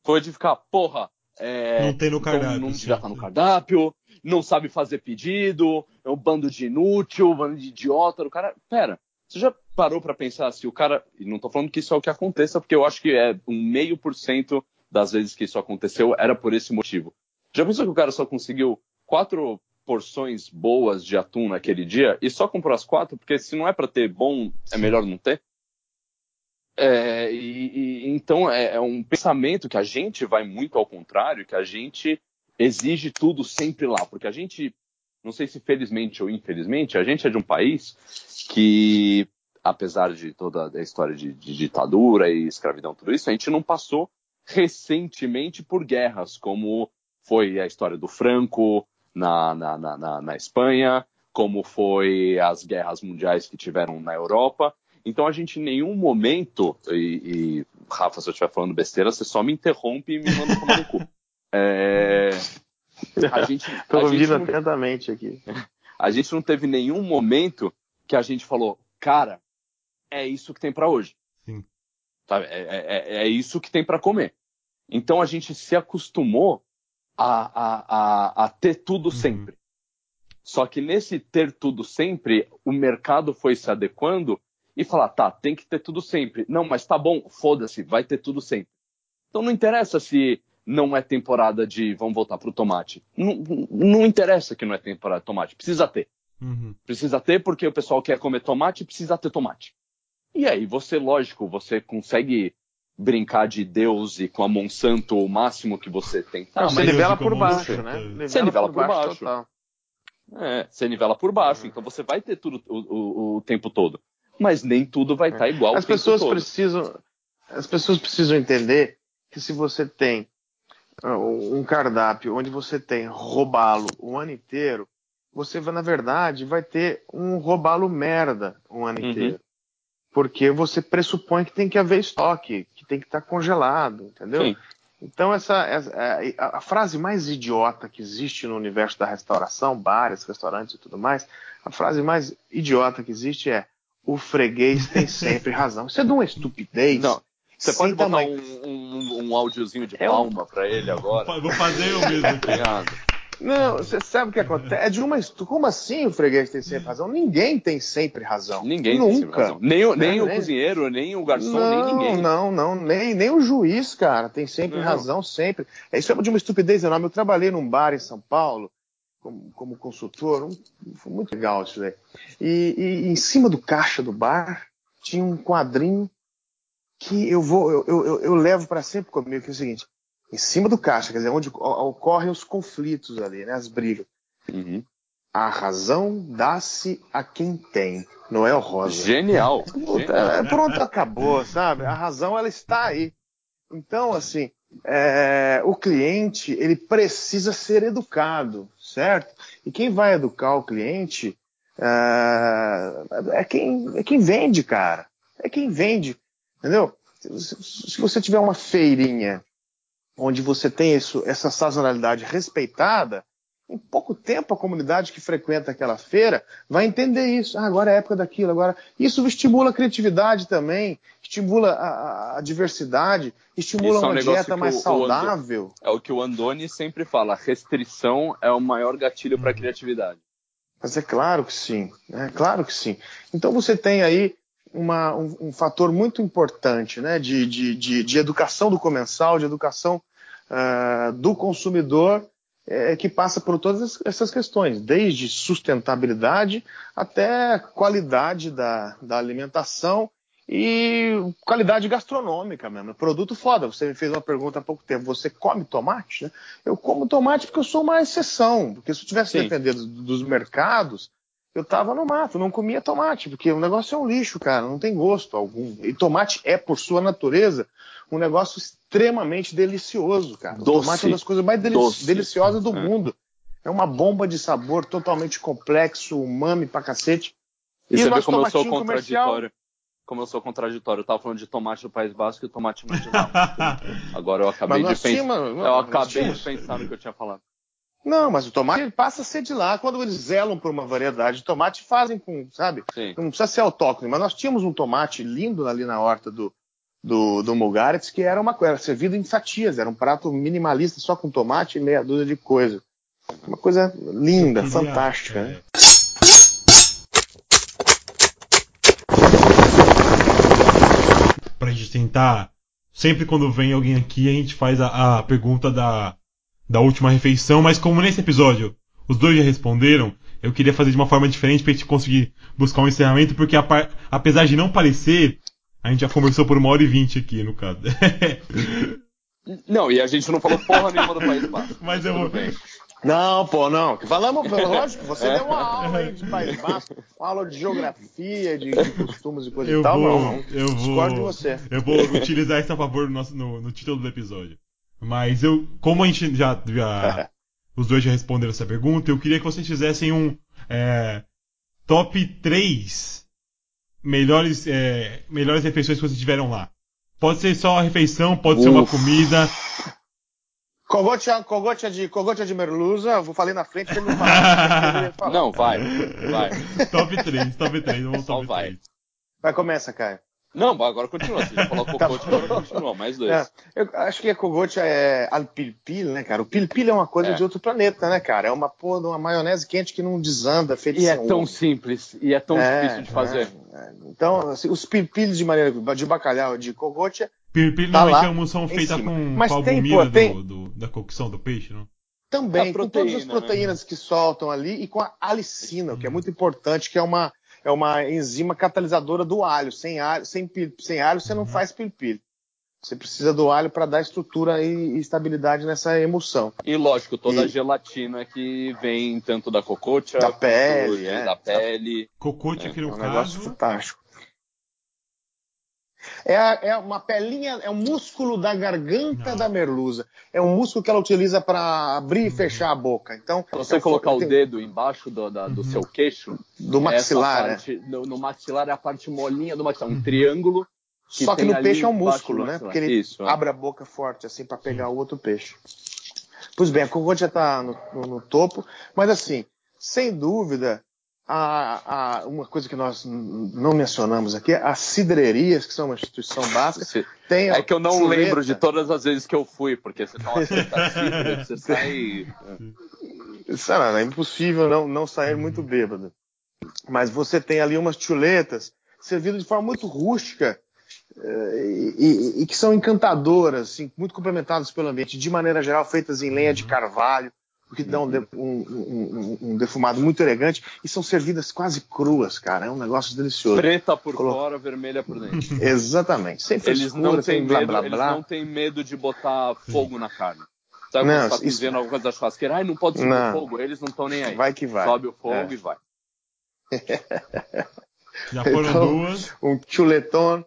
Foi de ficar, porra. É, não tem no cardápio. Não, não já tá no cardápio, não sabe fazer pedido, é um bando de inútil, um bando de idiota. O cara, pera, você já parou para pensar se o cara. E não tô falando que isso é o que aconteça, porque eu acho que é um meio por cento das vezes que isso aconteceu era por esse motivo. Já pensou que o cara só conseguiu quatro porções boas de atum naquele dia e só comprou as quatro, porque se não é para ter bom, é melhor não ter. É, e, e, então é, é, um pensamento que a gente vai muito ao contrário, que a gente exige tudo sempre lá, porque a gente, não sei se felizmente ou infelizmente, a gente é de um país que, apesar de toda a história de, de ditadura e escravidão, tudo isso, a gente não passou recentemente por guerras, como foi a história do Franco, na, na, na, na Espanha, como foi as guerras mundiais que tiveram na Europa. Então a gente em nenhum momento, e, e Rafa, se eu estiver falando besteira, você só me interrompe e me manda tomar no cu. É, a gente, Tô a ouvindo gente atentamente aqui. A gente não teve nenhum momento que a gente falou, cara, é isso que tem para hoje. Sim. Sabe? É, é, é, é isso que tem para comer. Então a gente se acostumou a, a, a, a ter tudo uhum. sempre. Só que nesse ter tudo sempre, o mercado foi se adequando e falar, tá, tem que ter tudo sempre. Não, mas tá bom, foda-se, vai ter tudo sempre. Então não interessa se não é temporada de vamos voltar pro tomate. Não, não interessa que não é temporada de tomate, precisa ter. Uhum. Precisa ter porque o pessoal quer comer tomate, precisa ter tomate. E aí você, lógico, você consegue brincar de Deus e com a Monsanto o máximo que você tem. Ah, você nivela por baixo, né? Nivela você nivela por, por baixo. baixo. É, você nivela por baixo, então você vai ter tudo o, o, o tempo todo. Mas nem tudo vai estar tá igual. As pessoas precisam, as pessoas precisam entender que se você tem ah, um cardápio onde você tem robalo o ano inteiro, você vai, na verdade, vai ter um robalo merda o ano uhum. inteiro. Porque você pressupõe que tem que haver estoque, que tem que estar congelado, entendeu? Sim. Então, essa, essa é, a, a, frase mais idiota que existe no universo da restauração, bares, restaurantes e tudo mais, a frase mais idiota que existe é o freguês tem sempre razão. Isso é de uma estupidez. Não. Você pode botar um, um, um áudiozinho de palma para ele agora? Vou fazer eu mesmo. Não, você sabe o que acontece? É de uma. Como assim o freguês tem sempre razão? Ninguém tem sempre razão. Ninguém Nunca. tem sempre razão. Nem, o, nem é, o nem... cozinheiro, nem o garçom, não, nem ninguém. Não, não, nem, nem o juiz, cara, tem sempre não. razão, sempre. É, isso é de uma estupidez enorme. Eu trabalhei num bar em São Paulo, como, como consultor, um, foi muito legal isso daí. E, e, em cima do caixa do bar tinha um quadrinho que eu vou, eu, eu, eu levo para sempre comigo, que é o seguinte: em cima do caixa, quer dizer, onde ocorrem os conflitos ali, né, as brigas. Uhum. A razão dá-se a quem tem, não é o Rosa. Genial. Puta, é, pronto, acabou, sabe? A razão ela está aí. Então, assim, é, o cliente ele precisa ser educado, certo? E quem vai educar o cliente é, é quem, é quem vende, cara. É quem vende, entendeu? Se você tiver uma feirinha onde você tem isso, essa sazonalidade respeitada, em pouco tempo a comunidade que frequenta aquela feira vai entender isso. Ah, agora é a época daquilo, agora. Isso estimula a criatividade também, estimula a, a diversidade, estimula isso uma é um dieta mais o, saudável. O é o que o Andoni sempre fala: restrição é o maior gatilho para a criatividade. Mas é claro que sim, é claro que sim. Então você tem aí uma, um, um, fator muito importante né, de, de, de, de, educação do comensal, de educação uh, do consumidor, é, que passa por todas essas questões, desde sustentabilidade até qualidade da, da alimentação e qualidade gastronômica mesmo. Produto foda. Você me fez uma pergunta há pouco tempo. Você come tomate? Né? Eu como tomate porque eu sou uma exceção. Porque se eu tivesse dependido dos mercados, eu tava no mato, não comia tomate, porque o negócio é um lixo, cara, não tem gosto algum. E tomate é, por sua natureza, um negócio extremamente delicioso, cara. Doce. O tomate é uma das coisas mais delici deliciosas do é. mundo. É uma bomba de sabor totalmente complexo, umami pra cacete. E, e você vê como eu sou contraditório. Comercial... Como eu sou contraditório. Eu tava falando de tomate do País Basco e tomate marginal. Agora eu acabei de pensar. Eu acabei de pensar no que eu tinha falado. Não, mas o tomate passa a ser de lá. Quando eles zelam por uma variedade de tomate, fazem com, sabe? Sim. Não precisa ser autóctone. Mas nós tínhamos um tomate lindo ali na horta do, do, do Mugaritz, que era uma coisa, servido em fatias. Era um prato minimalista só com tomate e meia dúzia de coisa. Uma coisa linda, fantástica, né? Pra gente tentar. Sempre quando vem alguém aqui, a gente faz a, a pergunta da da última refeição, mas como nesse episódio os dois já responderam, eu queria fazer de uma forma diferente pra gente conseguir buscar um encerramento, porque apesar de não parecer, a gente já conversou por uma hora e vinte aqui, no caso. não, e a gente não falou porra nenhuma do País Basco. Mas eu vou. Não, pô, não. Falamos, lógico, você é. deu uma aula aí de País Basco, uma aula de geografia, de, de costumes e coisa eu e tal. Vou, não, eu vou, discordo de você. Eu vou utilizar isso a favor no, nosso, no, no título do episódio. Mas eu, como a gente já, já os dois já responderam essa pergunta, eu queria que vocês fizessem um é, top 3 melhores, é, melhores refeições que vocês tiveram lá? Pode ser só a refeição, pode ser uma comida. Cogocha, cogocha de, cogocha de merluza, vou falar na frente ele não falar. Não, vai, vai. top 3, top 3, vamos top vai. 3. Vai, começa, Caio. Não, agora continua. Você já falou cocote, agora continua. Mais dois. É, eu acho que a cogote é alpilpil, né, cara? O pilpil é uma coisa é. de outro planeta, né, cara? É uma porra de uma maionese quente que não desanda, feita E é tão simples, e é tão é, difícil de fazer. É, é. então, assim, os pilpils de maneira de bacalhau de cogote Pilpil tá normalmente são feitas com, Mas com tem, pô, tem... do, do, da cocção do peixe, não? Também, proteína, com todas as proteínas né? que soltam ali e com a alicina, o que é muito importante, que é uma, é uma enzima catalisadora do alho. Sem alho, sem, sem alho você não uhum. faz pilpil. Você precisa do alho para dar estrutura e estabilidade nessa emulsão. E lógico, toda e... a gelatina que vem tanto da cocote, da pele, é. da pele. Cocote aqui no é um caso. negócio fantástico. É, é, uma pelinha, é um músculo da garganta Não. da merluza. É um músculo que ela utiliza para abrir e uhum. fechar a boca. Então, se você é colocar tem... o dedo embaixo do, da, do uhum. seu queixo, do maxilar, parte, é. no, no, maxilar é a parte molinha do maxilar, um uhum. triângulo. Que Só que no peixe é um músculo, né? Porque ele Isso, é. abre a boca forte assim para pegar o outro peixe. Pois bem, a cocote já está no, no, no topo, mas assim, sem dúvida, a, a, uma coisa que nós não mencionamos aqui, as cidrerias, que são uma instituição básica. Tem é que eu não chuleta. lembro de todas as vezes que eu fui, porque você fala que tá cidra, você sai. Isso é impossível não, não sair muito bêbado. Mas você tem ali umas chuletas servidas de forma muito rústica eh, e, e, e, que são encantadoras, assim, muito complementadas pelo ambiente, de maneira geral feitas em lenha de carvalho o que dá um, um, um, um, defumado muito elegante, e são servidas quase cruas, cara. É um negócio delicioso. Preta por Colo... fora, vermelha por dentro. Exatamente. Sem eles não têm medo, blá, blá, blá. Eles não têm medo de botar fogo na carne. Sabe não, quando você tá isso... alguma coisa da churrasqueira? Ai, não pode subir não. fogo. Eles não estão nem aí. Vai que vai. Sobe o fogo é. e vai. Já foram então, duas. Um chuletão.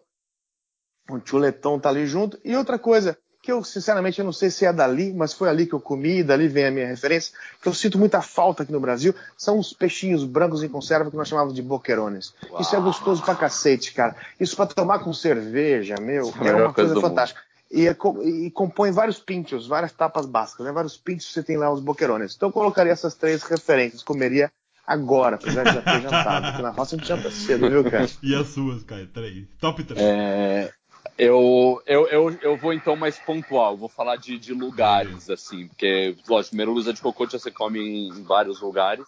Um chuletão tá ali junto. E outra coisa, que eu sinceramente eu não sei se é dali, mas foi ali que eu comi, dali vem a minha referência, que eu sinto muita falta aqui no Brasil, são os peixinhos brancos em conserva que nós chamamos de boquerones. Uau. Isso é gostoso pra cacete, cara. Isso para tomar com cerveja, meu, é, é uma coisa, fantástica. E, é, e, compõe vários pinchos, várias tapas básicas, né? Vários pinchos você tem lá os boquerones. Então eu colocaria essas três referências, comeria agora, apesar de já ter jantado. Porque na roça a gente janta cedo, viu, cara? e as suas, cara? Três. Top 3. É... Eu, eu, eu, eu vou então mais pontual, vou falar de, de lugares, assim, porque, lógico, primeiro lusa de cocote você come em, vários lugares,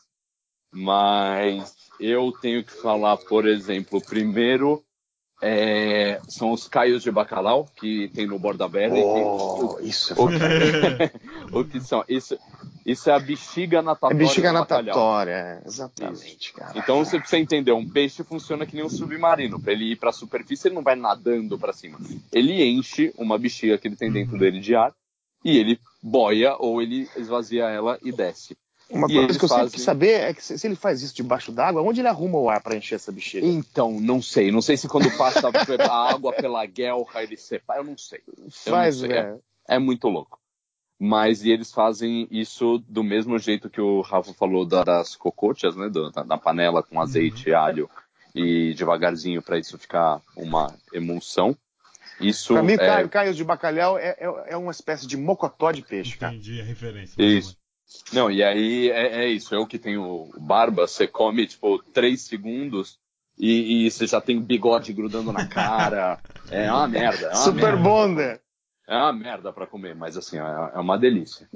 mas eu tenho que falar, por exemplo, primeiro é, são os caios de bacalhau que tem no Borda Berry. Oh, que, isso é o, o que são? Isso, isso é a bexiga natatória. É bexiga natatória, é, exatamente, cara. Então você precisa entender, um peixe funciona que nem um submarino. Para ele ir para a superfície, ele não vai nadando para cima. Ele enche uma bexiga que ele tem dentro dele de ar e ele boia ou ele esvazia ela e desce. Uma e coisa que eu fazem... sempre quis saber é que se ele faz isso debaixo d'água, onde ele arruma o ar para encher essa bexiga? Então, não sei. Não sei se quando passa a água pela guelra ele separa. Eu não sei. Eu faz, não sei. É, é muito louco mas e eles fazem isso do mesmo jeito que o Rafa falou das cocotias, né, do, na panela com azeite, uhum. alho e devagarzinho para isso ficar uma emulsão. Isso pra mim, é... caios de bacalhau é, é, é, uma espécie de mocotó de peixe, cara. Entendi a referência. Isso. Não, e aí é, é, isso. Eu que tenho barba, você come, tipo, três segundos e, e, você já tem bigode grudando na cara. é uma merda. É uma Super merda. bonder. É uma merda para comer, mas assim, é, é uma delícia.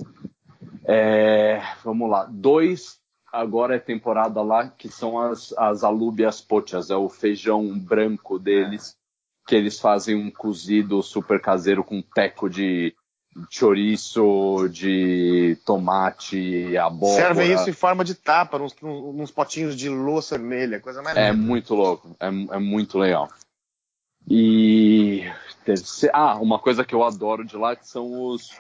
É, vamos lá. Dois, agora é temporada lá, que são as, as alúbias pochas, é o feijão branco deles, que eles fazem um cozido super caseiro com teco de chouriço, de tomate, abóbora. Servem isso em forma de tapa, nos, nos potinhos de louça vermelha, coisa mais É muito louco, é, é muito legal. E ah, uma coisa que eu adoro de lá que são os,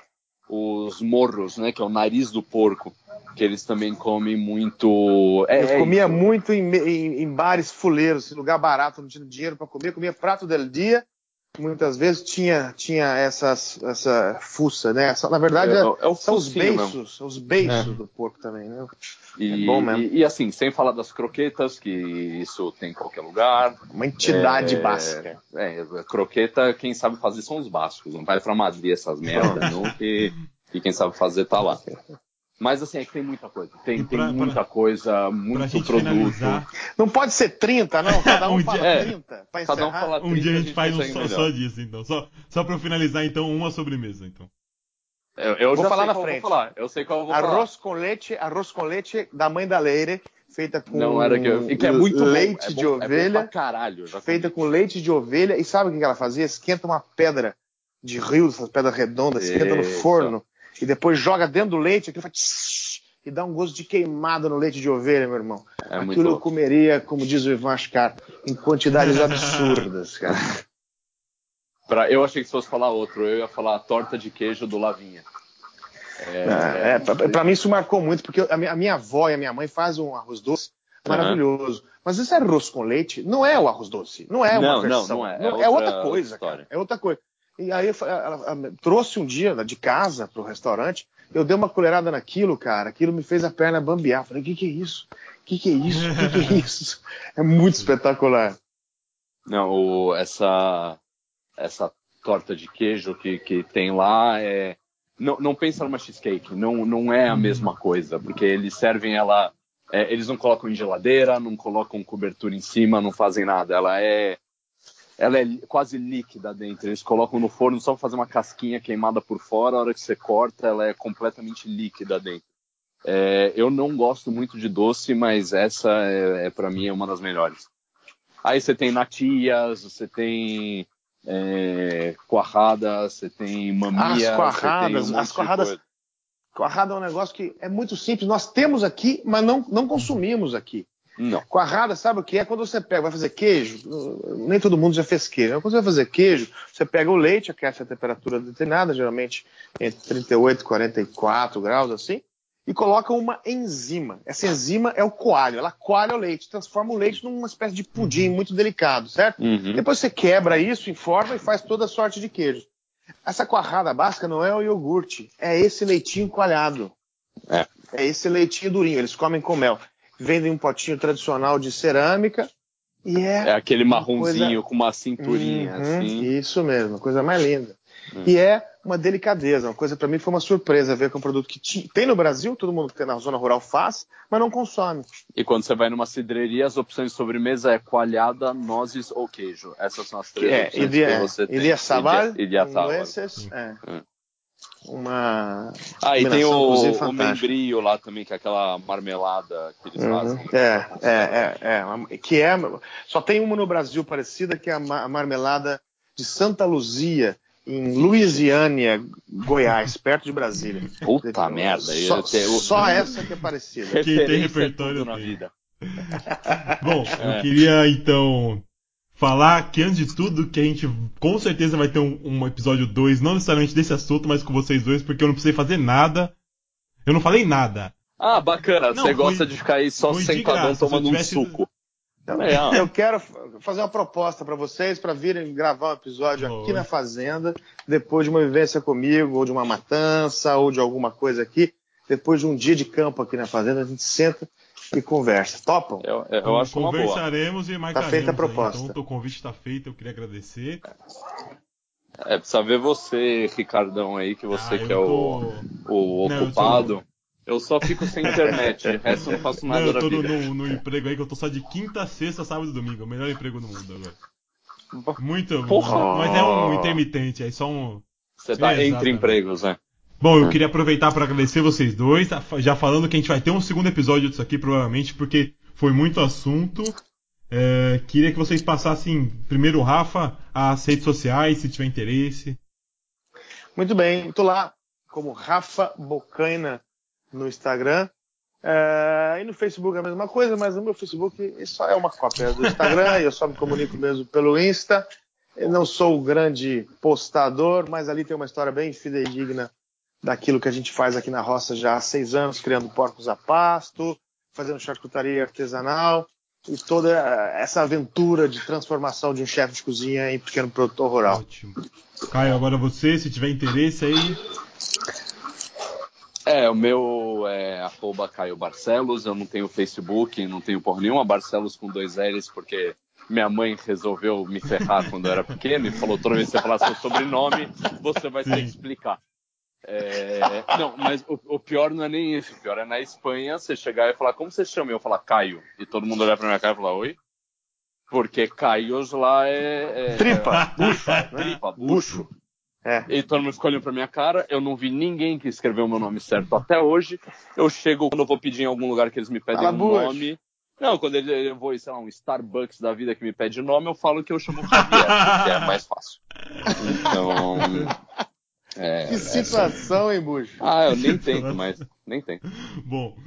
os morros, né? Que é o nariz do porco. Que eles também comem muito. É, eu é comia isso. muito em, em, em, bares fuleiros, lugar barato, não tinha dinheiro para comer, comia prato del dia, muitas vezes tinha, tinha essas, essa fuça, né? Essa, na verdade, É, é o são os beiços, os beiços É. do porco também, né? E, É bom mesmo. E, e, assim, sem falar das croquetas, que isso tem em qualquer lugar. Uma entidade É, básica. É, croqueta, quem sabe fazer são os bascos. Não vai pra Madrid essas merdas, não, que, que quem sabe fazer tá lá. Mas assim, é que tem muita coisa. Tem, pra- tem muita coisa, Pra muito gente produto. finalizar, Não pode ser 30, não. Cada um, Um fala dia- é. 30 pra Cada um fala um 30, dia a gente faz um só, só disso, então. Só, só pra eu finalizar, então, uma sobremesa, então. Eu, eu Vou já falar sei na qual eu frente. vou falar. Eu sei qual eu vou falar. Arroz com leite, arroz com leite da mãe da Leire, feita com Não era que eu. e que é muito bom, leite é bom, de é bom ovelha, pra caralho. eu Já feita com leite de ovelha. E sabe o que ela fazia? Esquenta uma pedra de rio, essas pedras redondas, esquenta no forno e depois joga dentro do leite, aquilo faz tss, e dá um gosto de queimado no leite de ovelha, meu irmão. É muito Aquilo eu comeria, como diz o Ivan Ascar, em quantidades absurdas, cara. Pra, eu achei que se fosse falar outro, eu ia falar a torta de queijo do Lavinha. É, é, pra, pra mim isso marcou muito, porque a minha, a minha avó e a minha mãe fazem um arroz doce maravilhoso. Mas esse arroz com leite não é o arroz doce. Não é uma Não, não, versão. não é. É é outra outra coisa. É outra coisa. E aí ela trouxe um dia de casa pro restaurante, eu dei uma colherada naquilo, cara. Aquilo me fez a perna bambear. Falei, o que, que é isso? O que, que é isso? O que, que é isso? É muito espetacular. Não, o- essa, essa torta de queijo que, que tem lá é. Não, não pensa numa cheesecake, não, não é a mesma coisa, porque eles servem ela. é, eles não colocam em geladeira, não colocam cobertura em cima, não fazem nada. Ela é. Ela é quase líquida dentro. Eles colocam no forno só pra fazer uma casquinha queimada por fora. A hora que você corta, ela é completamente líquida dentro. É, eu não gosto muito de doce, mas essa é, é para mim é uma das melhores. Aí você tem natias, você tem é, coarrada, você tem mamia, As coarradas, um as coarradas-. Coarrada é um negócio que é muito simples. Nós temos aqui, mas não, não consumimos aqui. Não. Coarrada, sabe o que é? Quando você pega, vai fazer queijo, nem todo mundo já fez queijo. Quando você vai fazer queijo, você pega o leite, aquece a temperatura determinada, geralmente entre 38 e 44 graus, assim, e coloca uma enzima. Essa enzima é o coalho. Ela coalha o leite, transforma o leite numa espécie de pudim muito delicado, certo? Uhum. Depois você quebra isso em forma e faz toda sorte de queijo. Essa coarrada básica não é o iogurte, é esse leitinho coalhado. É. É esse leitinho durinho, eles comem com mel. Vendem um potinho tradicional de cerâmica e é. É aquele marronzinho com uma cinturinha Uhum, assim. Isso mesmo, coisa mais linda. Hum. E é uma delicadeza, uma coisa para mim foi uma surpresa ver que é um produto que tem no Brasil, todo mundo que tem na zona rural faz, mas não consome. E quando você vai numa cidreria, as opções de sobremesa é coalhada, nozes ou queijo. Essas são as três É, opções que você tem. ideia sabal, Ideia sabal. nueces, é. Hum. Uma Ah, e tem o, o membrilho lá também, que é aquela marmelada que eles Uhum. fazem. É, é, é, é. uma- Que é. Só tem uma no Brasil parecida, que é a ma- a marmelada de Santa Luzia, em Louisiana, Goiás, perto de Brasília. Puta merda. Só, só essa que é parecida. Quem tem é repertório na vida. Bom, É. eu queria então falar que antes de tudo que a gente com certeza vai ter um, um episódio 2, não necessariamente desse assunto, mas com vocês dois, porque eu não precisei fazer nada. Eu não falei nada. Ah, bacana. Não, Você foi- gosta de ficar aí só sentadão graça, tomando tivesse- um suco. Então, Legal. eu quero fazer uma proposta para vocês para virem gravar um episódio aqui na Fazenda, depois de uma vivência comigo, ou de uma matança, ou de alguma coisa aqui. Depois de um dia de campo aqui na Fazenda, a gente senta e conversa. Topam? Eu, eu, eu acho uma boa. Conversaremos e marcaremos. feita a aí. proposta. Então, o convite está feito, eu queria agradecer. É, precisa ver você, Ricardão, aí, que você Ah, que é eu o, tô- o Não, eu ocupado. Eu só fico sem internet, o resto eu não faço Não, nada eu da tô no, vida. no- no emprego aí que eu tô só de quinta, sexta, sábado e domingo. É o melhor emprego do mundo agora. Muito. Porra! Mas é um intermitente, é só um. Você tá Exatamente. entre empregos, né? Bom, eu queria aproveitar para agradecer vocês dois, tá já falando que a gente vai ter um segundo episódio disso aqui, provavelmente, porque foi muito assunto. É, queria que vocês passassem, primeiro o Rafa, as redes sociais, se tiver interesse. Muito bem, estou lá como Rafa Bocaina no Instagram. É, e no Facebook é a mesma coisa, mas no meu Facebook só é uma cópia do Instagram eu só me comunico mesmo pelo Insta. Eu não sou o grande postador, mas ali tem uma história bem fidedigna daquilo que a gente faz aqui na roça já há seis anos, criando porcos a pasto, fazendo charcutaria artesanal e toda essa aventura de transformação de um chefe de cozinha em pequeno produtor rural. Ótimo. Caio, agora você, se tiver interesse aí. É, o meu é arroba Caio Barcelos, eu não tenho Facebook, não tenho por nenhuma, Barcelos com dois L's, porque minha mãe resolveu me ferrar quando eu era pequeno e falou toda vez que você falar seu sobrenome, você vai Sim. ter que explicar. É, não, mas o, o, pior não é nem isso. O pior é na Espanha você chegar e falar, como você chama? Eu falar Caio. E todo mundo olhar pra minha cara e falar, oi? Porque Caios lá é. é tripa, bucho. É, tripa, bucho. É. E todo mundo ficou olhando pra minha cara. Eu não vi ninguém que escreveu o meu nome certo até hoje. Eu chego, quando eu vou pedir em algum lugar que eles me pedem Fala, um bucho. nome. Não, quando eu vou, sei lá, um Starbucks da vida que me pede nome, eu falo que eu chamo Xavier, que é mais fácil. Então. É, que situação, é... hein, Bucho? Ah, eu nem tento mais. Nem tento. Bom.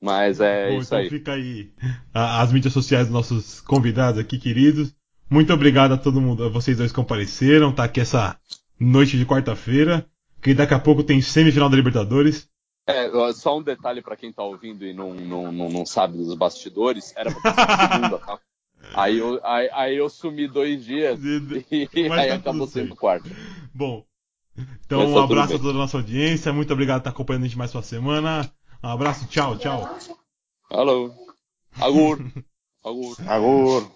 Mas é Bom, isso então aí. fica aí as mídias sociais dos nossos convidados aqui, queridos. Muito obrigado a todo mundo, a vocês dois que compareceram. Tá aqui essa noite de quarta-feira. Que daqui a pouco tem semifinal da Libertadores. É, só um detalhe para quem tá ouvindo e não, não, não, não, sabe dos bastidores, era pra segunda, tá? Aí eu, aí, aí eu sumi dois dias e, e aí tá acabou sendo quarto. Bom, então, um abraço a toda a nossa audiência. Muito obrigado por estar acompanhando a gente mais uma semana. Um abraço, tchau, tchau. Alô. Agur. Agur. Agur.